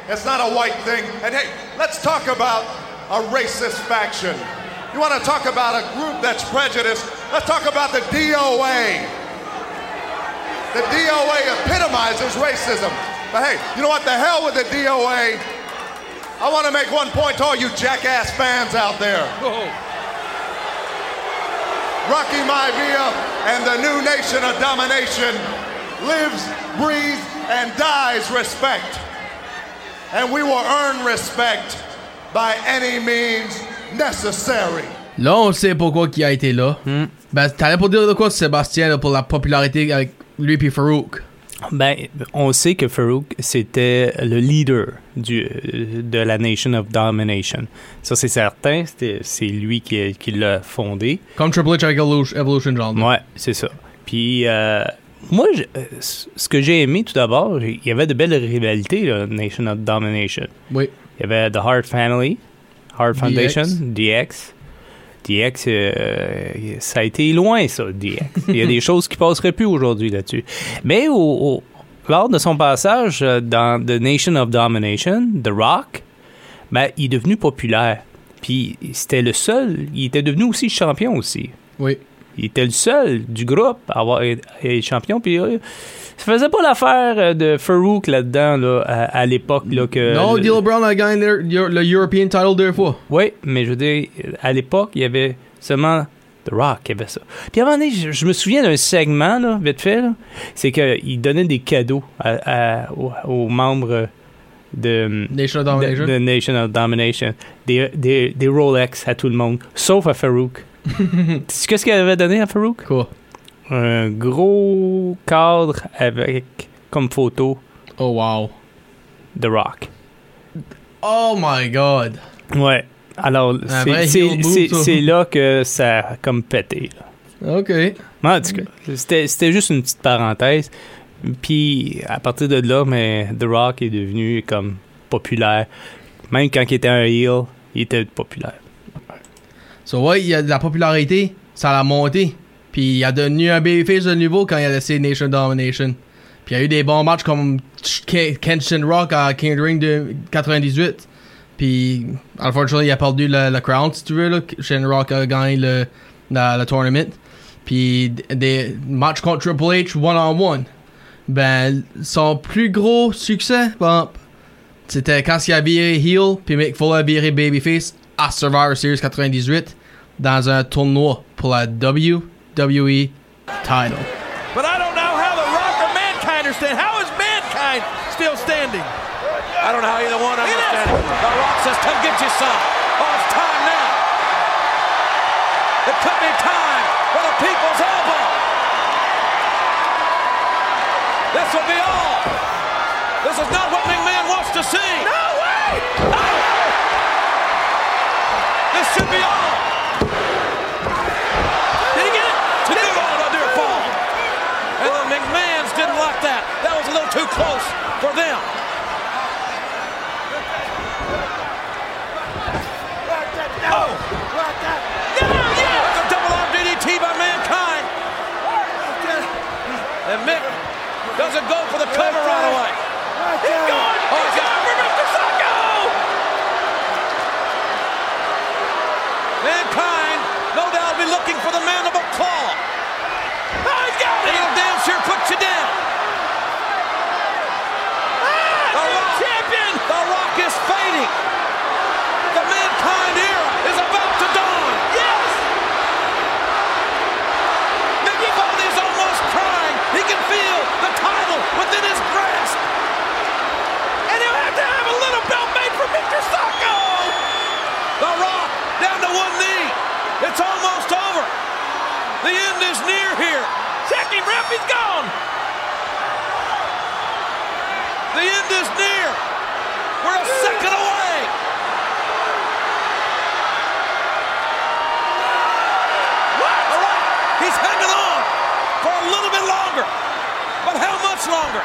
It's not a white thing. And hey, let's talk about a racist faction. You want to talk about a group that's prejudiced? Let's talk about the DOA. The DOA epitomizes racism. But hey, you know what? The hell with the DOA. I want to make one point to all you jackass fans out there. Rocky Maivia and the new nation of domination lives, breathes, and dies respect. And we will earn respect by any means necessary. Là, on sait pourquoi il a été là. Hmm. Ben, t'allais pour dire de quoi, Sébastien, là, pour la popularité avec lui et Farouk. Ben, on sait que Farouk, c'était le leader du, de la Nation of Domination. Ça, c'est certain. C'est lui qui, qui l'a fondé. Comme Triple H avec Evolution, genre. Ouais, c'est ça. Puis, euh, moi, je- ce que j'ai aimé tout d'abord, il y avait de belles rivalités, là, Nation of Domination. Oui. Il y avait The Hart Family, Hart DX. Foundation, DX. DX, euh, ça a été loin, ça, DX. Il y a des choses qui passeraient plus aujourd'hui là-dessus. Mais au, au- lors de son passage euh, dans The Nation of Domination, The Rock, ben, il est devenu populaire. Puis c'était le seul, il était devenu aussi champion aussi. Oui. Il était le seul du groupe à avoir été champion. Puis euh, ça faisait pas l'affaire euh, de Farouk là-dedans, là, à, à l'époque. Là, que non, le- Brown a gagné le, le European title deux fois. oui, mais je veux dire, à l'époque, il y avait seulement The Rock qui avait ça. Puis à un moment donné, je, je me souviens d'un segment, là, vite fait, c'est qu'il donnait des cadeaux à- à- aux, aux membres de, Nation of de, Domination. de Nation of Domination. Des, des, des Rolex à tout le monde, sauf à Farouk. qu'est-ce qu'elle avait donné à Farouk? Quoi? Un gros cadre avec comme photo Oh wow. The Rock. Oh my god. Ouais. Alors, c'est- là que ça a comme pété. là. Ok. Mais En tout cas, c'était c'était juste une petite parenthèse. Puis, à partir de là, mais The Rock est devenu comme populaire. Même quand il était un heel, il était populaire. So ouais, il y a de la popularité, ça l'a monté. Puis il a devenu un babyface de nouveau quand il a laissé Nation Domination. Puis il y a eu des bons matchs comme Ken- Kenshin Rock à King Ring de 98. Puis, unfortunately, il a perdu le, crown, si tu veux. Là. Shin Rock a gagné le, tournament. Puis des matchs contre Triple H one-on-one. Ben, son plus gros succès, c'était quand il a viré heel, puis Mick Foley a viré babyface à Survivor Series 98 dans un tournoi pour la WWE title. But I don't know how The Rock or Mankind are standing. How is Mankind still standing? I don't know how either one understands. The Rock says, come get you some. Oh, it's time now. It could be time for the people's elbow. This will be all. This is not what McMahon wants to see. No way! This them. Oh! Yeah, yeah! Double arm DDT by Mankind. And Mick doesn't go for the cover right away. He's going! Oh, he's going for Mr. Sacco! Mankind, no doubt, will be looking for the mandible claw. Oh, he's got it! It'll damn sure put you down. the Rock, champion! The Rock fading. The Mankind era is about to dawn. Yes! Mickey is almost crying. He can feel the title within his grasp. And he'll have to have a little belt made for Mr. Sacco. The Rock down to one knee. It's almost over. The end is near here. Check him, ref. He's gone. The end is near. We're a second away. All right. He's hanging on for a little bit longer. But how much longer?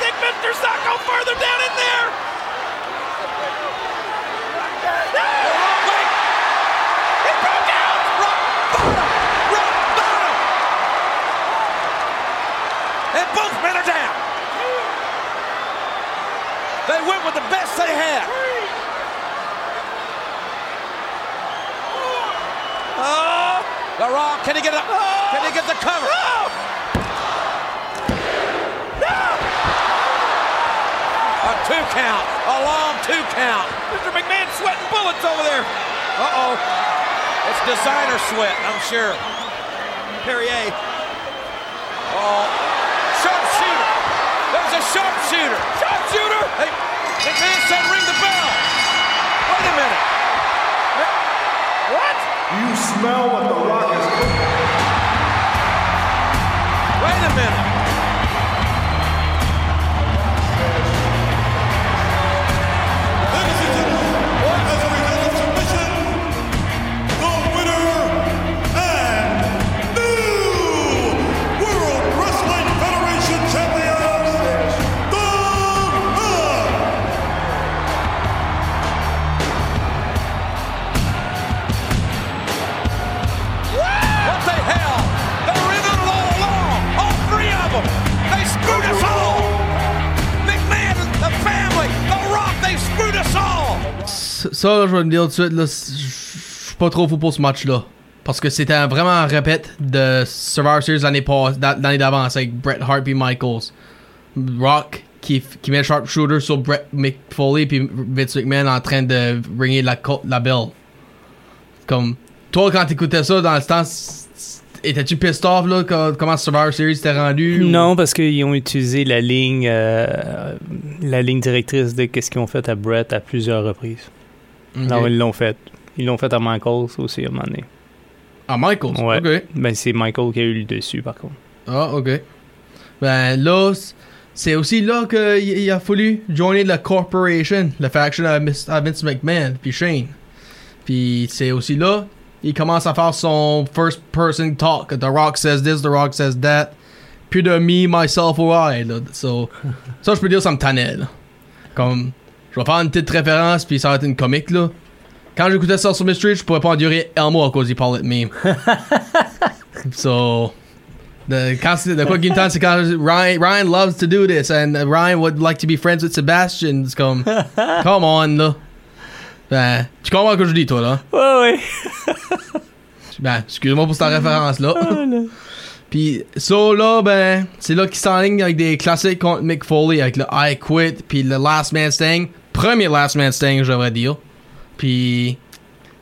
Stick Mr. Sacco further down in there. Oh, wait. He broke out. Rock bottom. Rock bottom. And both men are down. They went with the best they had. Oh, the Rock, can he get it up? Can he get the cover? Oh! A two count, a long two count. Mr. McMahon sweating bullets over there. Uh-oh. It's designer sweat, I'm sure. Perrier. Oh, sharpshooter. There's a. Sharpshooter. Hey, McMahon said ring the bell. Wait a minute. What? You smell what the rock is cooking. Wait a minute. Ça, je vais me dire tout de suite, là, je suis pas trop fou pour ce match-là. Parce que c'était vraiment un répète de Survivor Series l'année pas- d'a- l'année d'avance avec Bret Hart et Michaels. Rock qui, qui met sharpshooter sur Bret McFoley puis Vince McMahon en train de ringer la, la belle. Comme, toi quand t'écoutais ça dans le temps, étais-tu pissed off, là, comment Survivor Series t'est rendu? Non, parce qu'ils ont utilisé la ligne, euh, la ligne directrice de qu'est-ce qu'ils ont fait à Brett à plusieurs reprises. Ok. Non, ils l'ont fait. Ils l'ont fait à Michaels aussi à un moment donné. Ah, Michaels? Ouais. Ok. Ben, c'est Michael qui a eu le dessus, par contre. Ah, ok. Ben là, c'est aussi là qu'il il a fallu joiner la corporation, la faction à, à Vince McMahon, puis Shane. Puis c'est aussi là, il commence à faire son first person talk. The Rock says this, The Rock says that. Plus de me, myself or I. Là. So, ça, je peux dire, ça me tannait. Comme, je vais faire une petite référence, puis ça va être une comique. là. Quand j'écoutais Social Mystery, je pourrais pas endurer Elmo à cause il parlait de meme. so, the, quand c'est- de quoi qu'il me tente, c'est quand Ryan, Ryan loves to do this, and Ryan would like to be friends with Sebastian. C'est comme, come on, là. Ben, tu comprends ce que je dis, toi, là? Ouais, ouais. Ben, excuse-moi pour cette référence-là. Puis, ça, là, ben, c'est là qu'il s'enligne avec des classiques contre Mick Foley, avec le I Quit, puis le Last Man Standing. Premier Last Man Standing, je devrais dire. Puis,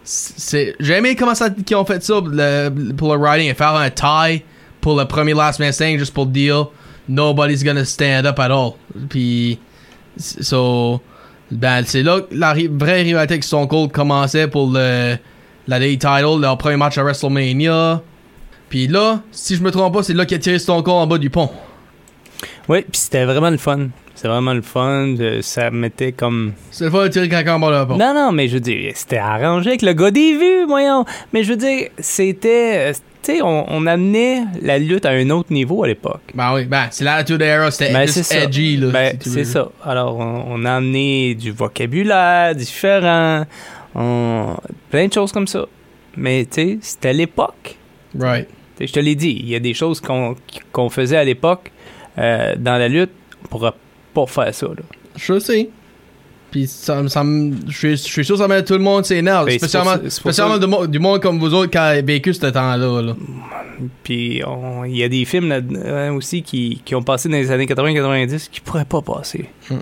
c'est, j'ai aimé comment ça, qu'ils ont fait ça pour le writing, et faire un tie pour le premier Last Man Standing, juste pour dire nobody's gonna stand up at all. Puis, so, ben, c'est là que la vraie rivalité avec Stone Cold commençait pour le, la Day Title, leur premier match à WrestleMania. Puis là, si je me trompe pas, c'est là qu'il a tiré Stone Cold en bas du pont. Oui, puis c'était vraiment le fun. C'était vraiment le fun. Ça mettait comme. C'est le fois de tirer quelqu'un en bas pont. Non, non, mais je veux dire, c'était arrangé avec le gars des vues, voyons. Mais je veux dire, c'était. euh, Tu sais, on, on amenait la lutte à un autre niveau à l'époque. Ben oui, ben, c'est l'attitude era, c'était Ben, c'est edgy, là. Ben, si c'est ça. Alors, on, on a amené du vocabulaire différent, on- plein de choses comme ça. Mais, tu sais, c'était l'époque. Right. Je te l'ai dit, il y a des choses qu'on qu'on faisait à l'époque euh, dans la lutte, on pas faire ça. Là. Je sais. Puis ça, ça je suis- sûr que ça met tout le monde ses nerfs. Ben, c'est spécialement pour ça- pour spécialement du, mo- du monde comme vous autres qui a vécu ce temps-là. Là. Puis il y a des films là, euh, aussi qui, qui ont passé dans les années 80-90 qui pourraient pas passer. Ça,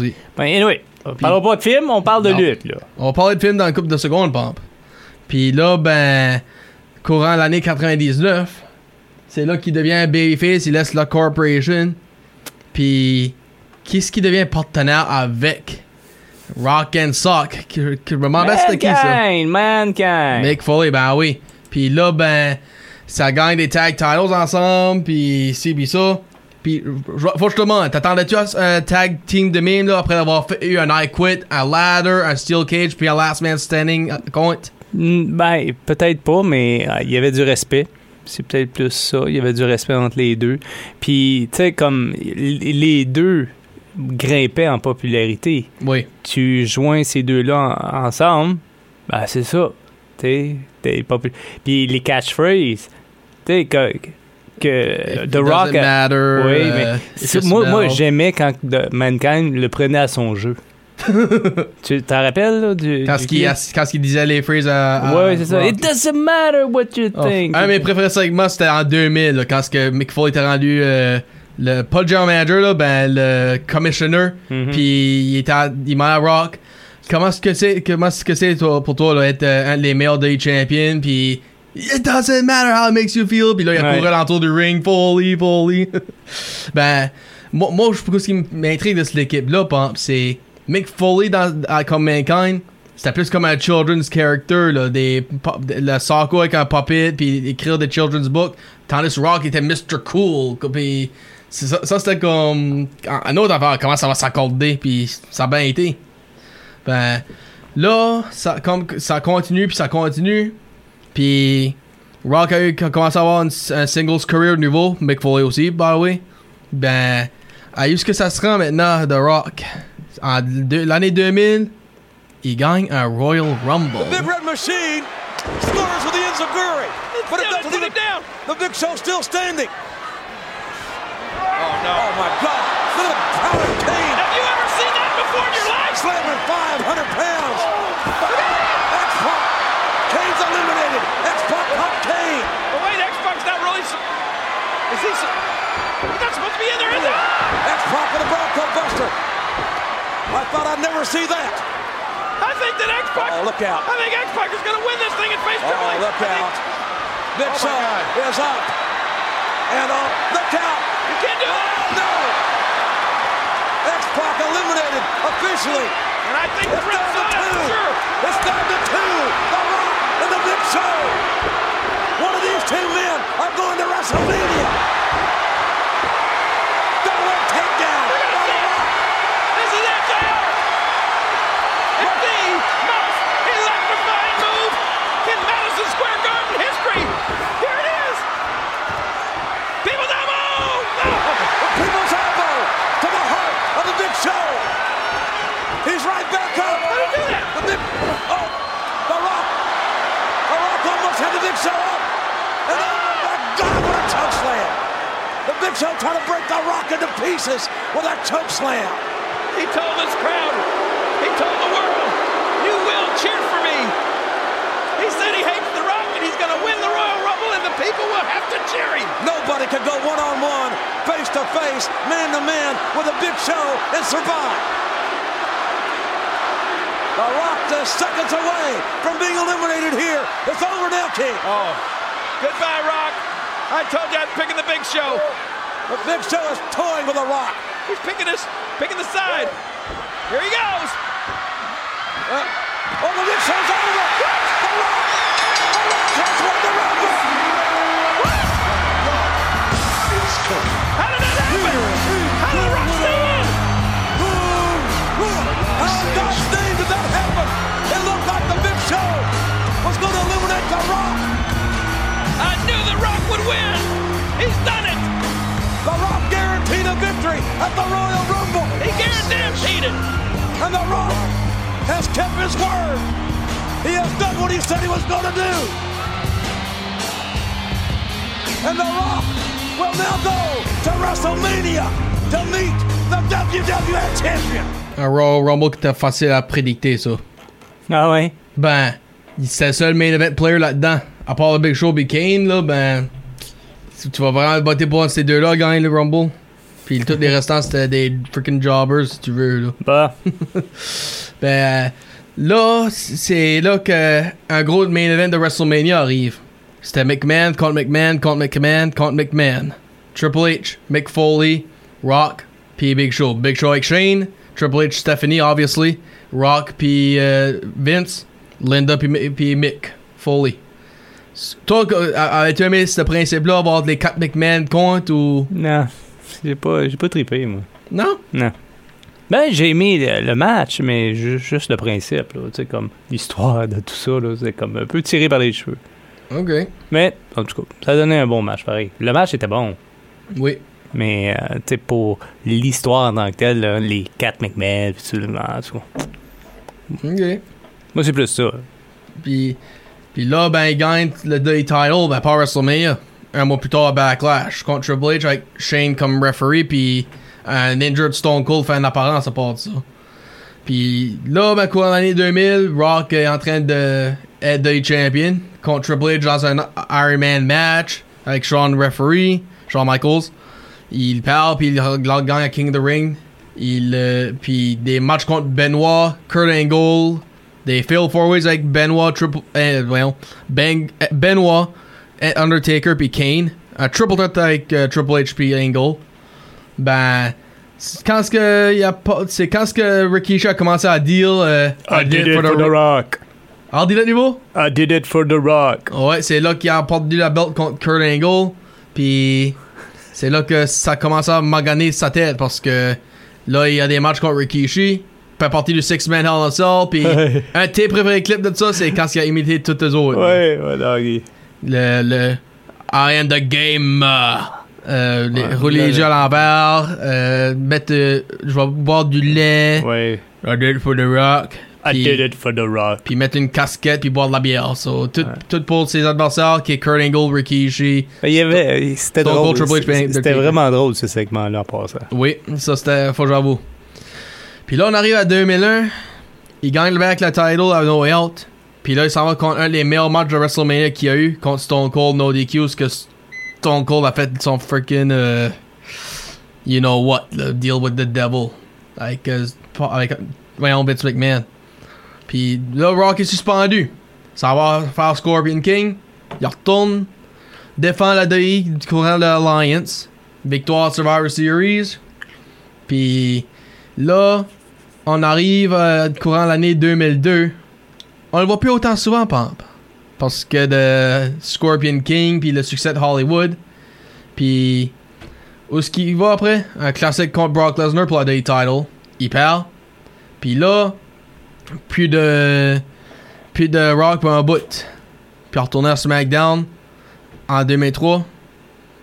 c'est. Ben, anyway, on parle pas de film, on parle de Non. lutte. Là. On va parler de film dans une couple de secondes, Pomp. Puis là, ben, courant l'année 99, c'est là qu'il devient babyface, il laisse la corporation. Puis, qu'est-ce qui devient partenaire avec Rock and Sock? Demandais c'était qui ça? Mankind. Mick Foley, ben oui. Puis là, ben, ça gagne des tag titles ensemble, puis ci, puis ça. Puis, faut que je te demande, t'attendais-tu un tag team de même, là, après avoir fait, eu un I Quit, un Ladder, un Steel Cage, puis un Last Man Standing euh, compte? Mm, Ben, peut-être pas, mais euh, il y avait du respect. C'est peut-être plus ça. Il y avait du respect entre les deux. Puis, tu sais, comme les deux grimpaient en popularité, Oui. tu joins ces deux-là en- ensemble, ben c'est ça. T'es popu- Puis les catchphrases, tu que, que It The Rock. doesn't matter, oui, euh, mais just moi, moi j'aimais quand The Mankind le prenait à son jeu. tu t'en rappelles, là? Du, Quand du qu'il kid? quand qu'il disait les phrases à. à Ouais, c'est ça. It doesn't matter what you Oh. think. Un de mes préférés segments, c'était en 2000, là, quand ce que Mick Foley était rendu. euh, le, pas le general manager, là, ben, le commissioner. Mhm. Puis il était à, il à Rock. Comment est-ce que c'est, comment est-ce que c'est pour toi, là, être euh, un des meilleurs day champions, puis it doesn't matter how it makes you feel, puis là, il a Ouais. couru l'entour du ring, Foley, Foley. ben, moi, moi, je pense ce qui m'intrigue de cette équipe-là, c'est Mick Foley dans, à- comme Mankind. C'était plus comme un children's character, là, des, pop- de- le Sako avec un puppet, puis écrire des children's books. Tandis Rock était Mr. Cool, puis ça, ça c'était comme un autre affaire, comment ça va s'accorder, puis ça a bien été. Ben, là, ça, comme, ça continue, puis ça continue, puis Rock a, eu, a commencé à avoir une- un singles career nouveau, Mick Foley aussi, by the way. Ben, à est-ce que ça se rend maintenant, The Rock? En deux- l'année 2000, il gagne un Royal Rumble. Big Red Machine scores with the Enziguri. But it doesn't down. The Big Show's still standing. Oh, no. Oh, my God. Look at of Kane. Have you ever seen that before in your life? Slamming 500 pounds. Oh, X-Pac. Kane's eliminated. X-Pac popped Kane. But wait, X-Pac's not really. Is he? He's not supposed to be in there, is he? X-Pac with a Bronco Buster. I thought I'd never see that. I think that X-Pac. Oh, look out. I think X-Pac is going to win this thing and face Triple Oh, look I think- out. Big Oh, is up. And uh, on the count. You can't do it. Oh, no. X-Pac eliminated officially. And I think It's ref down to two. sure. It's down to two. The Rock and the Big Show. One of these two men are going to WrestleMania. Double takedown. We're gonna see it. This is it, JR. It's the most electrifying move in Madison Square Garden history. Here it is. People's elbow. No. People's elbow to the heart of the Big Show. He's right back up. How did he do that? The Big, oh, the Rock. The Rock almost had the Big Show up. And oh my God, what a choke slam. The Big Show trying to break the Rock into pieces with that choke slam. He told this crowd, he told the world, you will cheer for me. He said he hates The Rock and he's going to win the Royal Rumble and the people will have to cheer him. Nobody could go one-on-one, face-to-face, man-to-man with a Big Show and survive. The Rock just seconds away from being eliminated here. It's over now, King. Oh, goodbye, Rock. I told you I was picking the big show. The Big Show is toying with The Rock. He's picking his, picking the side. Here he goes. Uh, oh, the Big Show's over. The Rock. The Rock has won the Rumble. How did that happen? How did The Rock stay in? How in God's name did that happen? It looked like the Big Show was going to eliminate The Rock. I knew The Rock would win. At the Royal Rumble. He guaranteed it. And The Rock has kept his word. He has done what he said he was going to do. And The Rock will now go to WrestleMania to meet the WWF Champion. Un Royal Rumble qui était facile à prédicter, ça. Ah ouais? Ben, c'était le seul main event player là-dedans. À part le Big Show et Kane, là, ben. Tu vas vraiment voter pour ces deux-là gagner le Rumble. Puis tous les restants, c'était des freaking jobbers, si tu veux, là. Bah, Ben, là, c'est là que un gros main event de WrestleMania arrive. C'était McMahon contre McMahon contre McMahon contre McMahon. Triple H, Mick Foley, Rock, puis Big Show. Big Show avec Shane, Triple H, Stephanie, obviously, Rock, puis euh, Vince, Linda, puis Mi- puis Mick Foley. Toi, que- a- avais-tu aimé ce principe-là, avoir les 4 McMahon contre ou? non. J'ai pas, j'ai pas trippé, moi. Non? Non. Ben, j'ai aimé le, le match, mais ju- juste le principe, là. Tu sais, comme l'histoire de tout ça, là. C'est comme un peu tiré par les cheveux. Ok. Mais, en tout cas, ça a donné un bon match, pareil. Le match était bon. Oui. Mais, euh, tu sais, pour l'histoire en tant que telle, là, les 4 McMahon, pis tout, en tout cas. Ok. Moi, c'est plus ça. Puis, puis là, ben, il gagne le day title, ben, pas WrestleMania. Un mois plus tard, à Backlash, contre Triple H avec Shane comme referee, puis un injured Stone Cold fait une apparence à part de ça. Puis là, ben, courant l'année 2000, Rock est en train de être day champion contre Triple H dans un Iron Man match avec Shawn referee, Shawn Michaels. Il parle, puis il gagne à King of the Ring. Il, euh, puis des matchs contre Benoit, Kurt Angle, des Fail Four Ways avec Benoit, Triple, eh, voyons, ben, eh, Benoit, eh, Undertaker puis Kane. Un triple threat avec euh, Triple H puis Angle. Ben, c'est quand ce que y a pas, c'est quand ce que Rikishi a commencé à deal. euh, I did it for the Rock. Ah, dis le niveau? I did it for the Rock. Ouais, c'est là qu'il a perdu la belt contre Kurt Angle. Puis c'est là que ça commence à maganer sa tête parce que là, il y a des matchs contre Rikishi. Fait partie du Six Man Hell in Cell. Puis un de tes préférés clips de ça, c'est quand il a imité toutes les autres. Ouais, ouais, doggy. Le, le I am the game. euh, euh, les- Ouais, rouler le- les yeux à l'envers. Euh, mettre. euh, je vais boire du lait. Ouais. I did it for the rock. I Puis- did it for the Rock. puis mettre une casquette puis boire de la bière. So, tout, tout pour ses adversaires qui est Kurt Angle, Rikishi. Ben, il y avait. C'était drôle. C'était vraiment drôle, ce segment-là, en passant. Oui, ça c'était, faut que j'avoue. Puis là, on arrive à 2001. Il gagne le back le title à No Way Out. Puis là, il s'en va contre un des meilleurs matchs de WrestleMania qu'il y a eu contre Stone Cold No DQ. Ce que Stone Cold a fait son freaking. euh, you know what, le deal with the devil. Avec. euh, avec voyons, Vince McMahon. Puis là, Rock est suspendu. Ça va faire Scorpion King. Il retourne défend la DI courant de l'Alliance. Victoire Survivor Series. Puis là, on arrive euh, courant l'année 2002. On le voit plus autant souvent. Parce que de Scorpion King, puis le succès de Hollywood. Puis où est-ce qu'il va après? Un classique contre Brock Lesnar pour la DI title. Il perd. Puis là, plus de plus de Rock pour un bout. Puis retourner à SmackDown en 2003.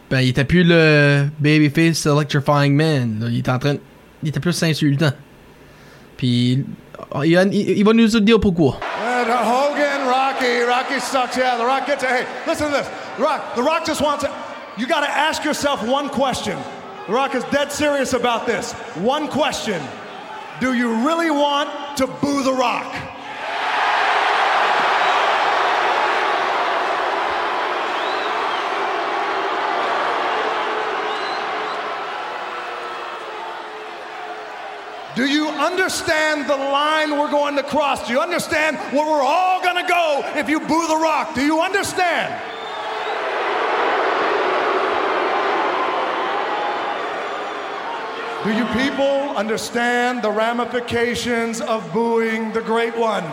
Ben, il était plus le babyface electrifying man. Il était en train, il était plus insultant. Puis il- il va nous dire pourquoi. And Hogan, Rocky, Rocky sucks. Yeah, The Rock gets it. Hey, listen to this. The Rock, The Rock just wants to. You got to ask yourself one question. The Rock is dead serious about this. One question. Do you really want to boo The Rock? Do you understand the line we're going to cross? Do you understand where we're all going to go if you boo the rock? Do you understand? Do you people understand the ramifications of booing the great one?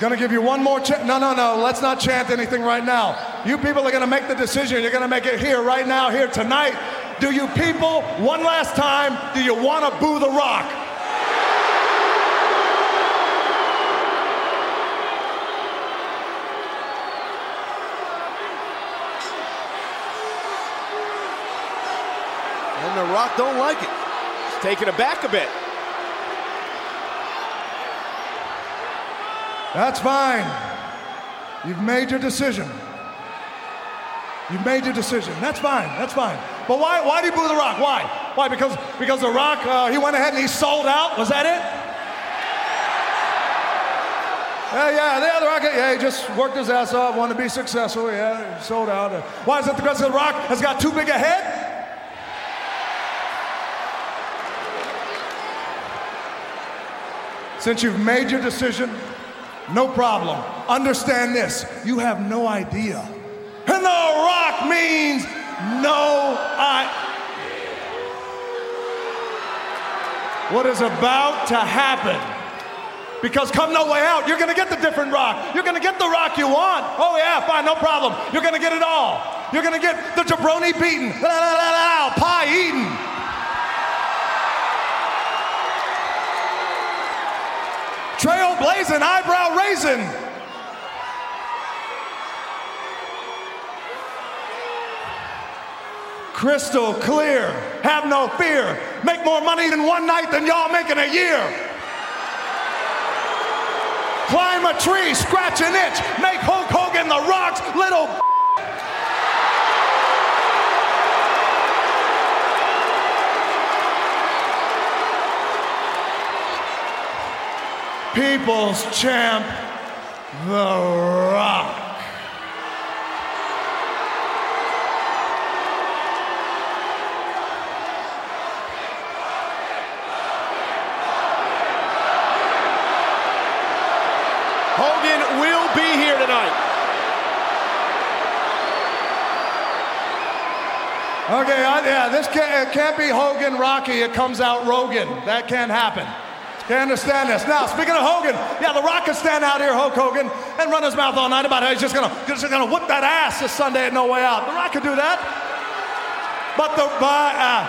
Gonna give you one more chance. No, no, no. Let's not chant anything right now. You people are gonna make the decision. You're gonna make it here, right now, here tonight. Do you people, one last time, do you wanna boo the rock? And The Rock don't like it. He's taken aback a bit. That's fine. You've made your decision. You've made your decision. That's fine. That's fine. But why? Why do you boo the Rock? Why? Why? Because because the Rock uh, he went ahead and he sold out. Was that it? Yeah, yeah, yeah, the Rock, yeah, he just worked his ass off, wanted to be successful. Yeah, he sold out. Why is it because the Rock has got too big a head? Since you've made your decision, no problem. Understand this you have no idea. And the rock means no I. What is about to happen? Because come no way out, you're gonna get the different rock. You're gonna get the rock you want. Oh, yeah, fine, no problem. You're gonna get it all. You're gonna get the jabroni beaten, la, la, la, la, pie eaten. Trail blazing, eyebrow raising. Crystal clear, have no fear. Make more money in one night than y'all make in a year. Climb a tree, scratch an itch, make Hulk Hogan the rocks, little. People's champ, The Rock. Hogan will be here tonight. Okay, I, yeah, this can't, it can't be Hogan Rocky. It comes out Rogan. That can't happen. Can't understand this. Now, speaking of Hogan, yeah, The Rock can stand out here, Hulk Hogan, and run his mouth all night about how he's just gonna, just gonna whoop that ass this Sunday at No Way Out. The Rock could do that. But the, but, uh,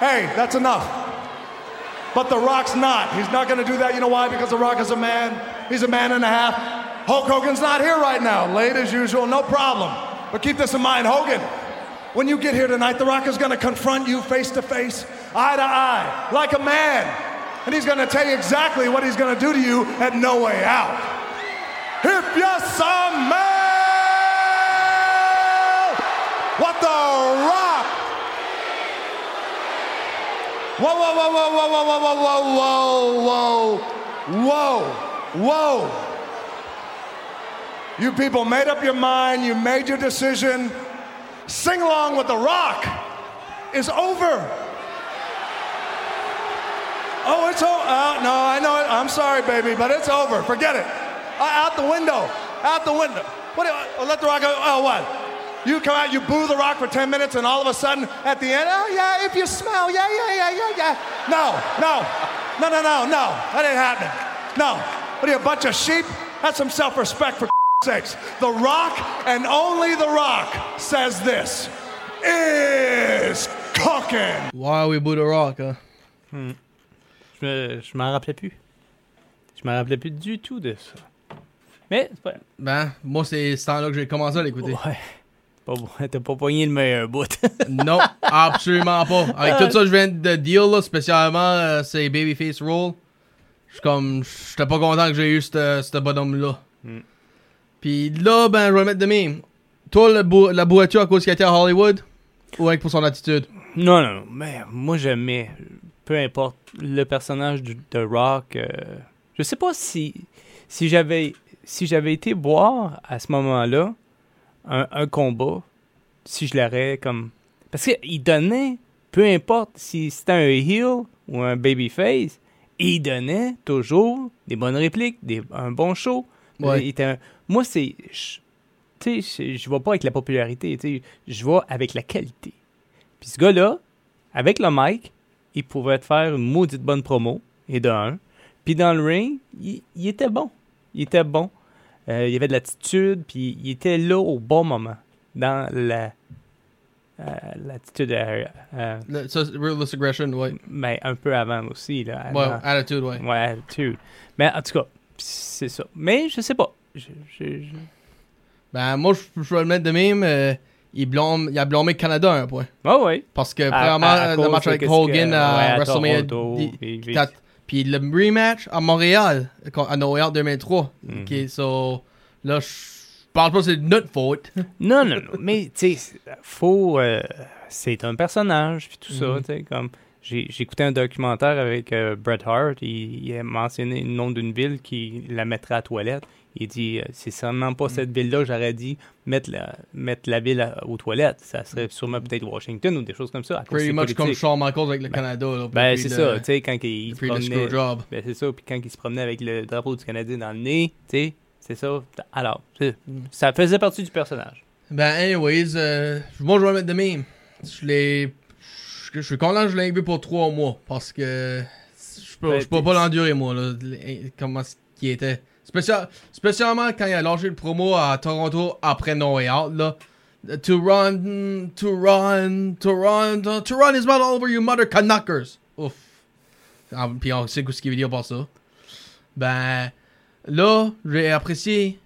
hey, that's enough. But The Rock's not. He's not gonna do that. You know why? Because The Rock is a man. He's a man and a half. Hulk Hogan's not here right now. Late as usual, no problem. But keep this in mind, Hogan. When you get here tonight, The Rock is to confront you face to face, eye to eye, like a man. And he's going to tell you exactly what he's going to do to you at No Way Out. If you smell what The Rock. Whoa, whoa, whoa, whoa, whoa, whoa, whoa, whoa, whoa, whoa, whoa, whoa. You people made up your mind, you made your decision. Sing along with The Rock is over. Oh, it's over. Uh, no, I know it. I'm sorry, baby, but it's over. Forget it. Uh, out the window. Out the window. What? Do you, uh, let the rock go. Oh, what? You come out, you boo the rock for 10 minutes, and all of a sudden, at the end, oh, yeah, if you smell, yeah, yeah, yeah, yeah, yeah. No, no, no, no, no, no. That ain't happening. No. What are you, a bunch of sheep? Have some self respect for sakes. The rock, and only the rock, says this is cooking. Why are we boo the rock, hein? Je je m'en rappelais plus. Je m'en rappelais plus du tout de ça. Mais, c'est pas. Ben, moi, c'est ce temps-là que j'ai commencé à l'écouter. Ouais. Pas. T'as pas pogné le meilleur bout. non, absolument pas. Avec tout ça, je viens de deal, là, spécialement euh, ces Babyface Roll. Je suis comme. J'étais pas content que j'ai eu ce bonhomme-là. Mm. Puis là, ben, je vais mettre de même. Toi, le bou- la bourrature à cause qu'il était à Hollywood? Ou avec pour son attitude? Non, non, mais moi j'aimais. Peu importe le personnage de Rock. euh, je sais pas si. Si j'avais. Si j'avais été boire à ce moment-là un, un combat, si je l'aurais comme. Parce qu'il donnait, peu importe si c'était un heel ou un babyface, il donnait toujours des bonnes répliques, des, un bon show. Ouais. Il était un- moi, c'est. Tu sais, je- je vais pas avec la popularité, tu sais, je vais avec la qualité. Puis ce gars-là, avec le mic, il pouvait te faire une maudite bonne promo, et de un. Puis dans le ring, il, il était bon. Il était bon. Euh, il avait de l'attitude, puis il était là au bon moment. Dans la. euh, l'attitude. euh, euh, Le- Aggression, ouais. mais un peu avant aussi. Là, Ouais, attitude, ouais. Ouais, attitude. Mais en tout cas, c'est ça. Mais je sais pas. Je- je- je- Ben, moi, je je vais le mettre de même. Il, blâme, il a blâmé Canada un point. Ah ouais. Parce que, À- premièrement, à- à le match avec Hogan à à WrestleMania. Puis- le rematch à Montréal, à Noël 2003. Mhm. Ok, so, là, je parle pas que c'est notre faute. Non, non, non. Mais, tu sais, faut. euh, c'est un personnage, puis tout ça, Mhm. tu sais, comme. J'ai j'ai écouté un documentaire avec euh, Bret Hart. Il, il a mentionné le nom d'une ville qui la mettrait à la toilette. Il dit euh, c'est sûrement pas cette ville-là, j'aurais dit mettre la, mettre la ville aux toilettes. Ça serait sûrement peut-être Washington ou des choses comme ça. Pretty much comme. Shawn Michaels avec le Canada. Là, Ben, c'est ça, tu sais, quand il se promenait. Ben, c'est ça, puis quand il se promenait avec le drapeau du Canadien dans le nez, tu sais, c'est ça. Alors, c'est- ça faisait partie du personnage. Ben, anyways, euh, moi, je vais mettre de même. Je l'ai. Je suis content que je l'ai vu pour trois mois. Parce que. Je peux, Ben, je peux pas l'endurer, moi, là. Comment ce qui était. Spécial, spécialement quand il a lâché le promo à Toronto après No Way Out, là. To run, to run, to run, to, run is not all over you mother Canuckers. Ouf. Ah, Puis on sait ce qu'il veut dire par ça. Ben, là, j'ai apprécié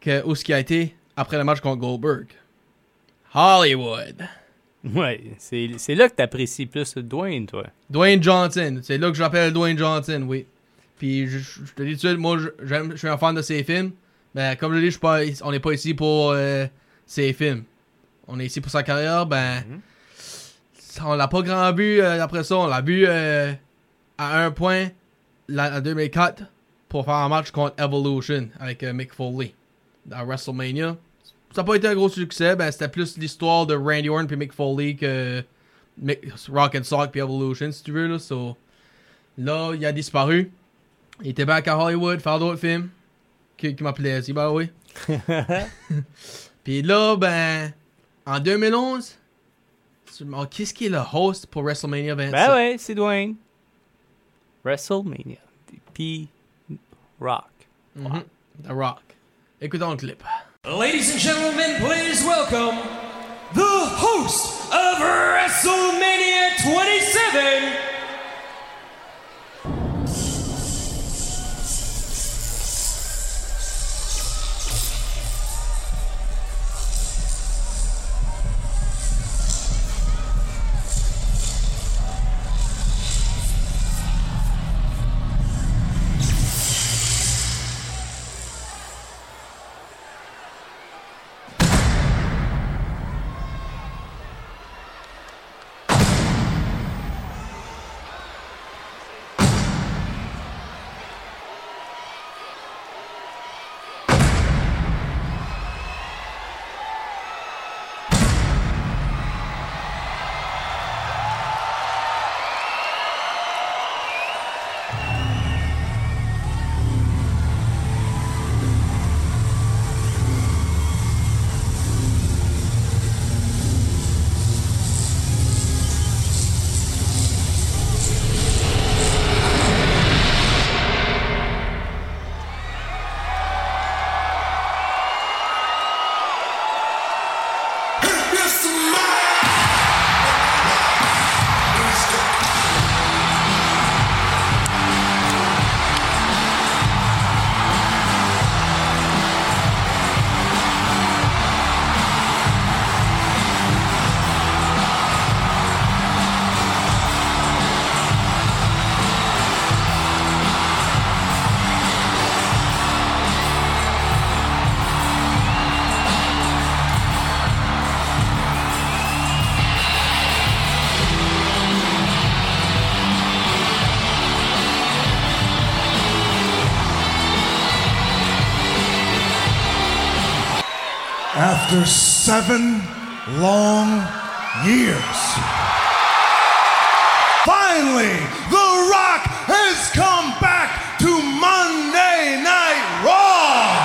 que où ce qui a été après le match contre Goldberg. Hollywood. Ouais, c'est c'est là que t'apprécies plus Dwayne, toi. Dwayne Johnson. C'est là que j'appelle Dwayne Johnson, oui. Puis je, te dis tout de suite, moi, je- j'aime- je suis un fan de ses films. Ben, comme je dit, je suis pas, on n'est pas ici pour euh, ses films. On est ici pour sa carrière. Ben, on l'a pas grand vu euh, après ça. On l'a vu euh, à un point la, en 2004 pour faire un match contre Evolution avec euh, Mick Foley à WrestleMania. Ça n'a pas été un gros succès. Ben, c'était plus l'histoire de Randy Orton puis Mick Foley que Mick, Rock and Sock puis Evolution, si tu veux. Là, So, là, il a disparu. Il était back à Hollywood, faire d'autres films. Qui, qui m'appelait aussi, bah oui. Puis là, ben, en 2011, oh, qu'est-ce qui est le host pour WrestleMania 27? Ben ouais, c'est Dwayne. WrestleMania. Puis Rock. Mhm. The Rock. Écoutons le clip. Ladies and gentlemen, please welcome the host of WrestleMania 27, after seven long years. Finally, The Rock has come back to Monday Night Raw.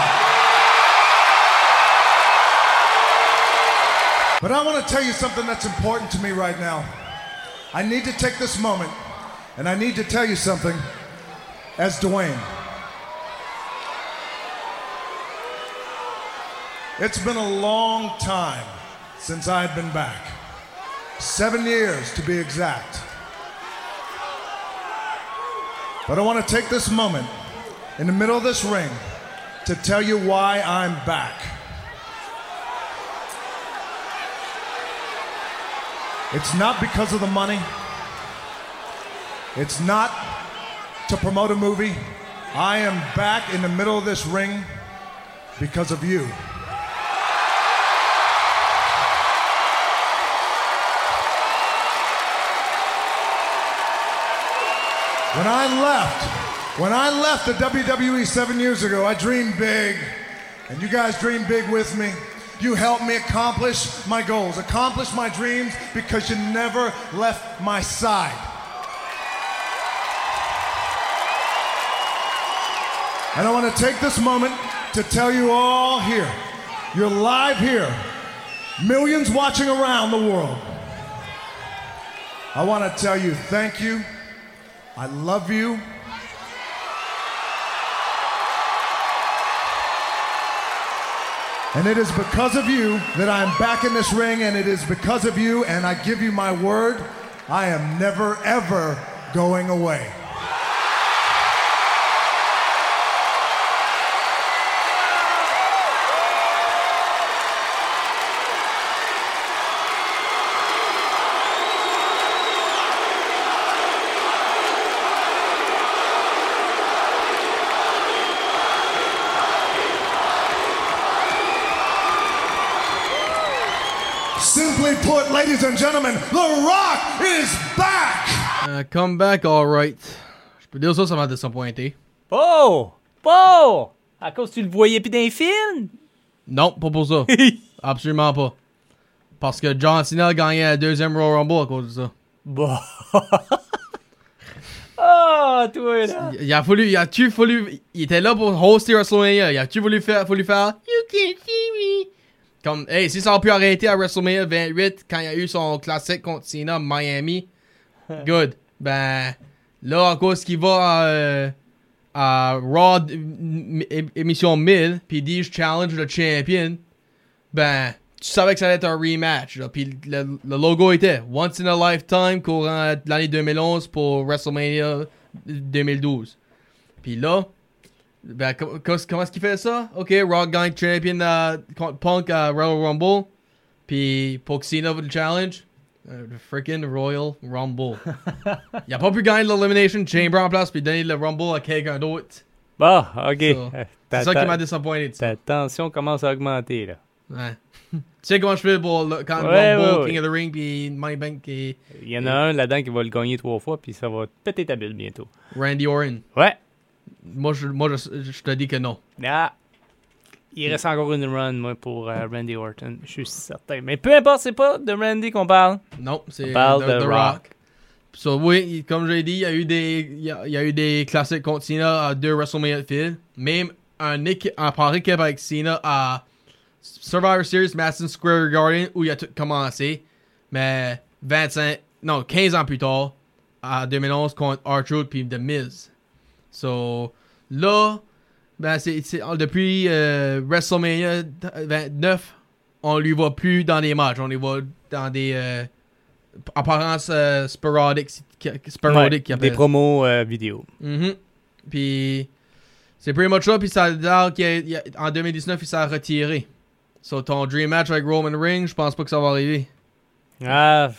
But I want to tell you something that's important to me right now. I need to take this moment and I need to tell you something as Dwayne. It's been a long time since I've been back. Seven years to be exact. But I want to take this moment in the middle of this ring to tell you why I'm back. It's not because of the money. It's not to promote a movie. I am back in the middle of this ring because of you. When I left, when I left the WWE seven years ago, I dreamed big, and you guys dreamed big with me. You helped me accomplish my goals, accomplish my dreams because you never left my side. And I want to take this moment to tell you all here, you're live here, millions watching around the world. I want to tell you thank you. I love you. And it is because of you that I'm back in this ring, and it is because of you, and I give you my word, I am never, ever going away. And gentlemen, The Rock is back! Euh, comeback, alright. Je peux dire ça, ça m'a disappointé. Oh! Oh! À cause que tu le voyais plus dans les films? Non, pas pour ça. Absolument pas. Parce que John Cena a gagné la deuxième Royal Rumble à cause de ça. Bon. Ah, toi, là. Il a fallu, il a-tu fallu, il était là pour hoster WrestleMania. Il a-tu voulu faire, fallu faire, You can see me. Comme, hey, si ça a pu arrêter à WrestleMania 28 quand il a eu son classique contre Cena Miami, good. Ben, là, à cause qu'il va euh, à Raw émission 1000, puis il dit je challenge le champion, ben, tu savais que ça allait être un rematch. Puis le, le logo était Once in a Lifetime courant l'année 2011 pour WrestleMania 2012. Puis là, ben, com- com- comment est-ce qu'il fait ça? Ok, Rock gagne champion euh, contre Punk à Royal Rumble. Puis que Cena le challenge, euh, le freaking Royal Rumble. il a pas pu gagner l'Elimination Chamber en place puis donner le Rumble à quelqu'un d'autre. Bon, ok. So, Euh, C'est ça qui m'a disappointé. Ta tension commence à augmenter, là. Ouais. tu sais comment je fais pour le, quand Ouais, Rumble, ouais, King of the Ring puis Money Bank et Il y en a un là-dedans qui va le gagner trois fois, puis ça va péter ta bulle bientôt. Randy Orton. Ouais. Moi, je, moi je, je te dis que non. Ah. Il reste encore une run, moi, pour euh, Randy Orton. Je suis certain. Mais peu importe, c'est pas de Randy qu'on parle. Non, c'est de The Rock. Rock. So, oui, comme je l'ai dit, il y a eu des, il y a, il y a eu des classiques contre Cena à deux WrestleMania fil. Même un, équi- un par équipe avec Cena à Survivor Series Madison Square Garden où il a tout commencé. Mais 25, non, 15 ans plus tard, à 2011 contre R-Truth puis The Miz. So, là, ben, c'est, depuis euh, WrestleMania 29, on lui voit plus dans des matchs. On les voit dans des euh, apparences euh, sporadiques. sporadiques Ouais, des promos euh, vidéo. Mhm. Puis c'est pretty much ça. Puis ça a l'air qu'en 2019, il s'est retiré. So ton dream match avec Roman Reigns, je pense pas que ça va arriver. Ah,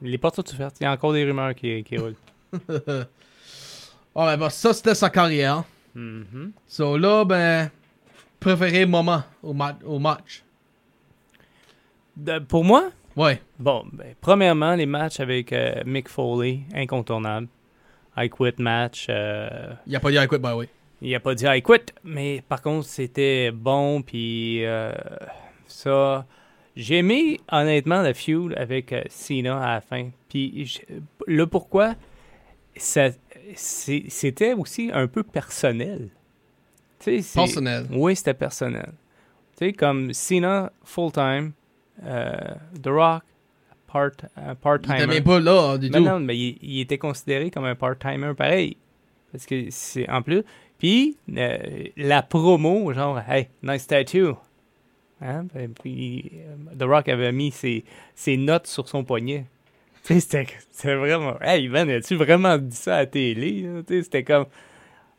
les portes sont ouvertes. Il y a encore des rumeurs qui, qui roulent. oh, ben, ça, c'était sa carrière. Mhm. So là, ben, préféré moment au, au match. De- pour moi, Ouais. bon, ben, premièrement, les matchs avec euh, Mick Foley, incontournable. I quit match. euh, Il a pas dit I quit, the way. il a pas dit I quit, mais par contre, c'était bon, puis euh, Ça, j'ai aimé honnêtement le feud avec euh, Cena à la fin. Puis le pourquoi, ça- c'était aussi un peu personnel. Personnel. Oui, c'était personnel. Tu sais, comme Cena full-time, euh, The Rock part, euh, Il était part-timer. même pas là du Mais tout. non, mais il, il était considéré comme un part-timer pareil. Parce que c'est en plus. Puis, euh, la promo, genre, hey, nice tattoo. Hein? Puis, The Rock avait mis ses, ses notes sur son poignet. C'était vraiment. Hey, man, as-tu vraiment dit ça à la télé? c'était comme.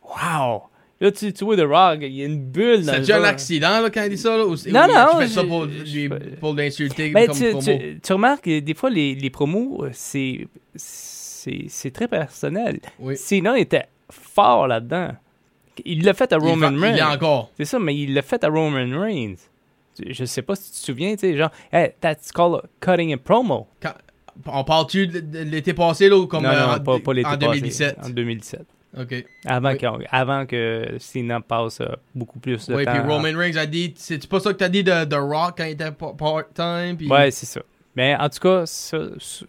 Wow! Là, tu, tu vois The Rock, il y a une bulle dans C'est déjà un accident là, quand il dit ça? Là, ou Non, ou non, Tu fais ça pour, pour l'insulter Ben, comme tu, promo. tu- tu remarques, euh, des fois, les, les promos, euh, c'est, c'est, c'est très personnel. Oui. Cena était fort là-dedans. Il l'a fait à Il Roman Reigns. Il encore. C'est ça, mais il l'a fait à Roman Reigns. Je sais pas si tu te souviens, tu sais, genre, hey, that's called cutting a promo. Quand- on parle-tu de, l'été passé là ou comme non, euh, non, en, pas, pas l'été en passé, 2017? En 2017. Ok. Avant, Oui. qu'on- avant que Cena passe euh, beaucoup plus de Oui, temps. puis à- Roman Reigns a dit, c'est pas ça que t'as dit de, de Rock quand il était pa- part-time? puis- Ouais, c'est ça. Mais en tout cas, ça,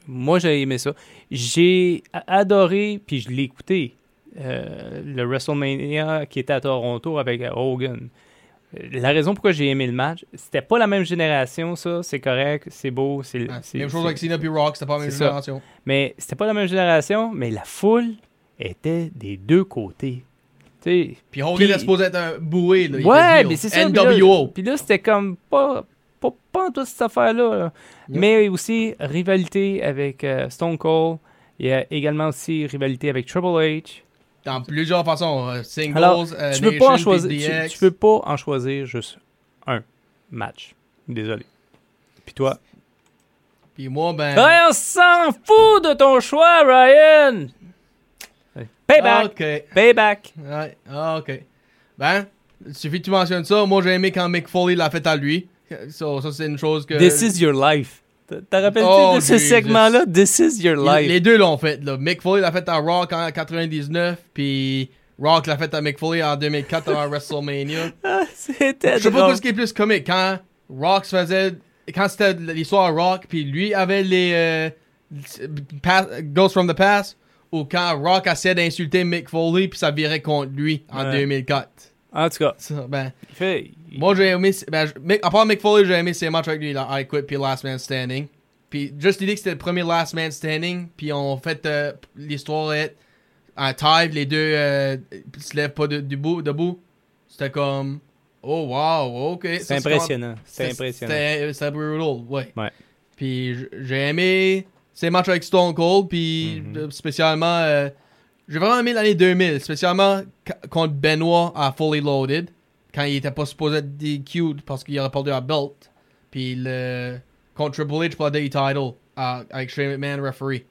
moi j'ai aimé ça. J'ai adoré, puis je l'ai écouté, euh, le WrestleMania qui était à Toronto avec Hogan. La raison pourquoi j'ai aimé le match, c'était pas la même génération, ça, c'est correct, c'est beau, c'est. Même chose avec Cena puis Rock, c'était pas la même ça. génération. Mais c'était pas la même génération, mais la foule était des deux côtés. Tu sais, Puis Hogan est supposé être un boué, là. Ouais, était mais c'est ça. puis là- NWO. Puis là, c'était comme pas, pas, pas toute cette affaire-là. là. Yep. Mais aussi rivalité avec euh, Stone Cold. Il y a également aussi rivalité avec Triple H. Dans plusieurs façons. euh, singles, Alors, euh, tu peux pas en choisir. Tu, peux pas en choisir juste un match. Désolé. Puis toi? Puis moi, ben... Ouais, on s'en fout de ton choix, Ryan! Payback! Payback! Ouais, ah, ok. Ben, il suffit que tu mentionnes ça. Moi, j'ai aimé quand Mick Foley l'a fait à lui. So, ça, c'est une chose que... This is your life. T'as rappelles Oh, de ce segment-là? This is your life. Les deux l'ont fait. Là. Mick Foley l'a fait à Rock en 99, puis Rock l'a fait à Mick Foley en 2004 à WrestleMania. C'était Je sais pas drôle. ce qui est plus comique. Quand Rock se faisait. Quand c'était l'histoire Rock, puis lui avait les. euh, pass- Ghost from the Past, ou quand Rock essayait d'insulter Mick Foley, puis ça virait contre lui en Ouais. 2004. En tout cas, Ça, ben, il fait. il- moi j'ai aimé. Ben, à part Mick Foley, j'ai aimé ses matchs avec lui, là, I Quit, puis Last Man Standing. Puis juste l'idée que c'était le premier Last Man Standing, puis on fait euh, l'histoire est à taille, les deux euh, se lèvent pas de- debout, debout. C'était comme. Oh wow, ok. C'est impressionnant. C'est impressionnant. C'était c'était brutal, ouais. Ouais. Puis j'ai aimé ces matchs avec Stone Cold, puis Mhm. euh, spécialement. euh, j'ai vraiment aimé l'année 2000, spécialement contre Benoit à Fully Loaded, quand il était pas supposé être DQ parce qu'il aurait perdu la belt. Puis le, contre Triple H pour la Day title à- avec Shane McMahon referee.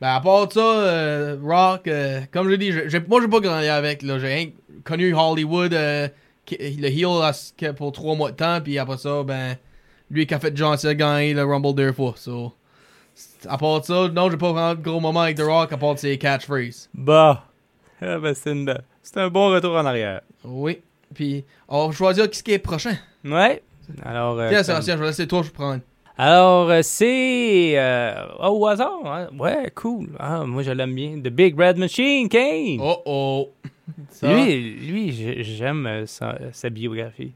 Ben, à part ça, euh, Rock, euh, comme je dis, j'ai- moi j'ai pas grandi avec. là. J'ai connu Hollywood, euh, le heel à pour trois mois de temps, puis après ça, ben, lui qui a fait John Cena gagner le Rumble deux fois. So, à part ça, non, j'ai pas vraiment de gros moment avec The Rock, à part ses catchphrases. Bah. Ah, ben, c'est une un bon retour en arrière. Oui. Puis, on va choisir qui qui est prochain. Ouais. Alors, euh, Tiens, comme- Sébastien, je vais laisser toi, je prends. Alors, euh, c'est euh, au hasard. hein. Ouais, cool. Ah, moi, je l'aime bien. The Big Red Machine, Kane. Oh oh. Ça, Lui, lui j'ai- j'aime euh, sa, sa biographie.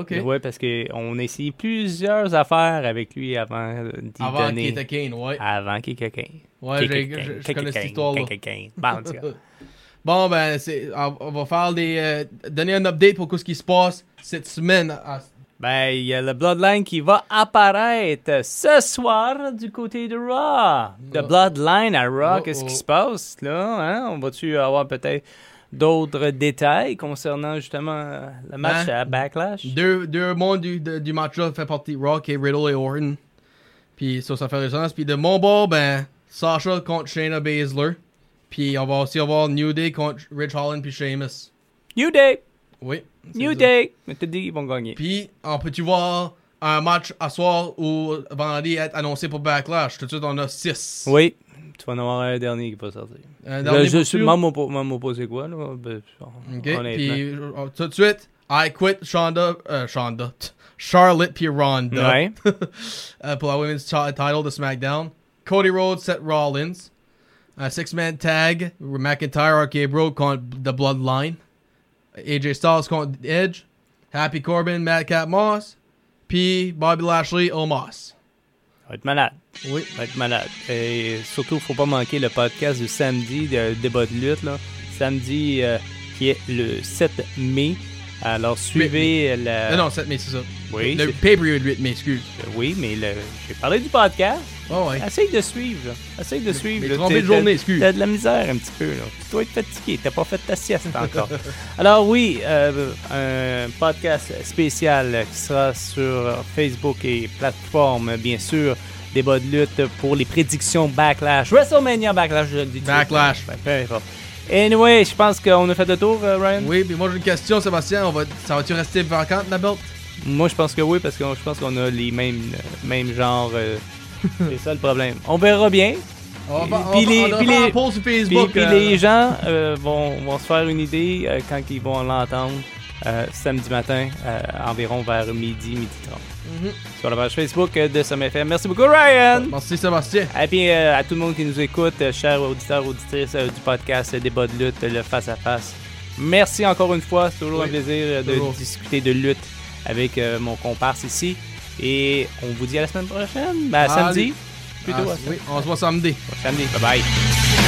Ok. Ouais, parce qu'on a essayé plusieurs affaires avec lui avant d'y Avant donner. qu'il était Kane, ouais. Avant qu'il y ait Kane. Ouais, j'ai- Kane, je, connais cette Kane, histoire-là. Kane. Bon, en tout cas. Bon, ben, c'est, on on va faire des. euh, donner un update pour ce qui se passe cette semaine. à- Ben, il y a le Bloodline qui va apparaître ce soir du côté de Raw. The Oh. Bloodline à Raw, Oh, qu'est-ce qui oh. se passe là? Hein? On va-tu avoir peut-être d'autres détails concernant justement euh, le match Hein? à Backlash? Deux, deux mondes du, de- du match-là fait partie de Rock et Riddle et Orton. Puis ça, ça fait du sens. Puis de mon bord, ben, Sasha contre Shayna Baszler. Puis on va aussi avoir New Day contre Rich Holland puis Sheamus. New Day! Oui. New. Day! Mais t'as dit qu'ils vont gagner. Puis, on peut-tu voir un match à soir ou vendredi être annoncé pour Backlash? Tout de suite, on a 6. Oui, tu vas en avoir un dernier qui va sortir. Un Je, dernier je suis sûr. maman m'opposer quoi là? Ben, Ok, puis euh, tout de suite, I Quit Shonda, euh, Shonda, Charlotte puis Ronda. Ouais. Euh, pour la women's ti- title de SmackDown. Cody Rhodes, Seth Rollins. Un six-man tag. McIntyre, RK Bro contre The Bloodline. AJ Styles contre Edge. Happy Corbin, Madcap Moss. Puis Bobby Lashley, Omos. Ça va être malade. Oui. Va être malade. Et surtout, faut pas manquer le podcast du samedi, de débat de lutte, là. Samedi, euh, qui est le 7 mai. Alors, suivez la... Non, non, 7 mai, c'est ça. Oui, Le pay-per-view de 8 mai, excuse. oui, mais le... j'ai parlé du podcast. Oh, ouais. Essaye de suivre, là. Essaye de suivre. mais trompé de journée, excuse. T'as de la misère un petit peu, là. Tu dois être fatigué. T'as pas fait ta sieste encore. Alors oui, euh, un podcast spécial qui sera sur Facebook et plateforme, bien sûr. Débat de lutte pour les prédictions Backlash. WrestleMania Backlash, je le dis. Backlash. Ben, peu importe. Anyway, je pense qu'on a fait le tour, euh, Ryan. Oui, puis moi j'ai une question, Sébastien. On va, ça va-tu rester vacante, la belt? Moi, je pense que oui, parce que je pense qu'on a les mêmes, euh, mêmes genres. euh, c'est ça le problème. On verra bien. On va, Puis on les- va, on va puis les- Puis, puis les gens euh, vont, vont se faire une idée quand ils vont l'entendre euh, samedi matin, euh, environ vers midi, midi 30. Mhm. Sur la page Facebook de SumFM. Merci beaucoup, Ryan! Merci, Sébastien. Et puis euh, à tout le monde qui nous écoute, euh, chers auditeurs, auditrices euh, du podcast Débat de lutte, le face-à-face. Merci encore une fois. C'est toujours Oui, un plaisir euh, de toujours. discuter de lutte avec euh, mon comparse ici. Et on vous dit à la semaine prochaine. Ben, à samedi. Plutôt Ah, à oui, on se voit samedi. samedi. Bye bye.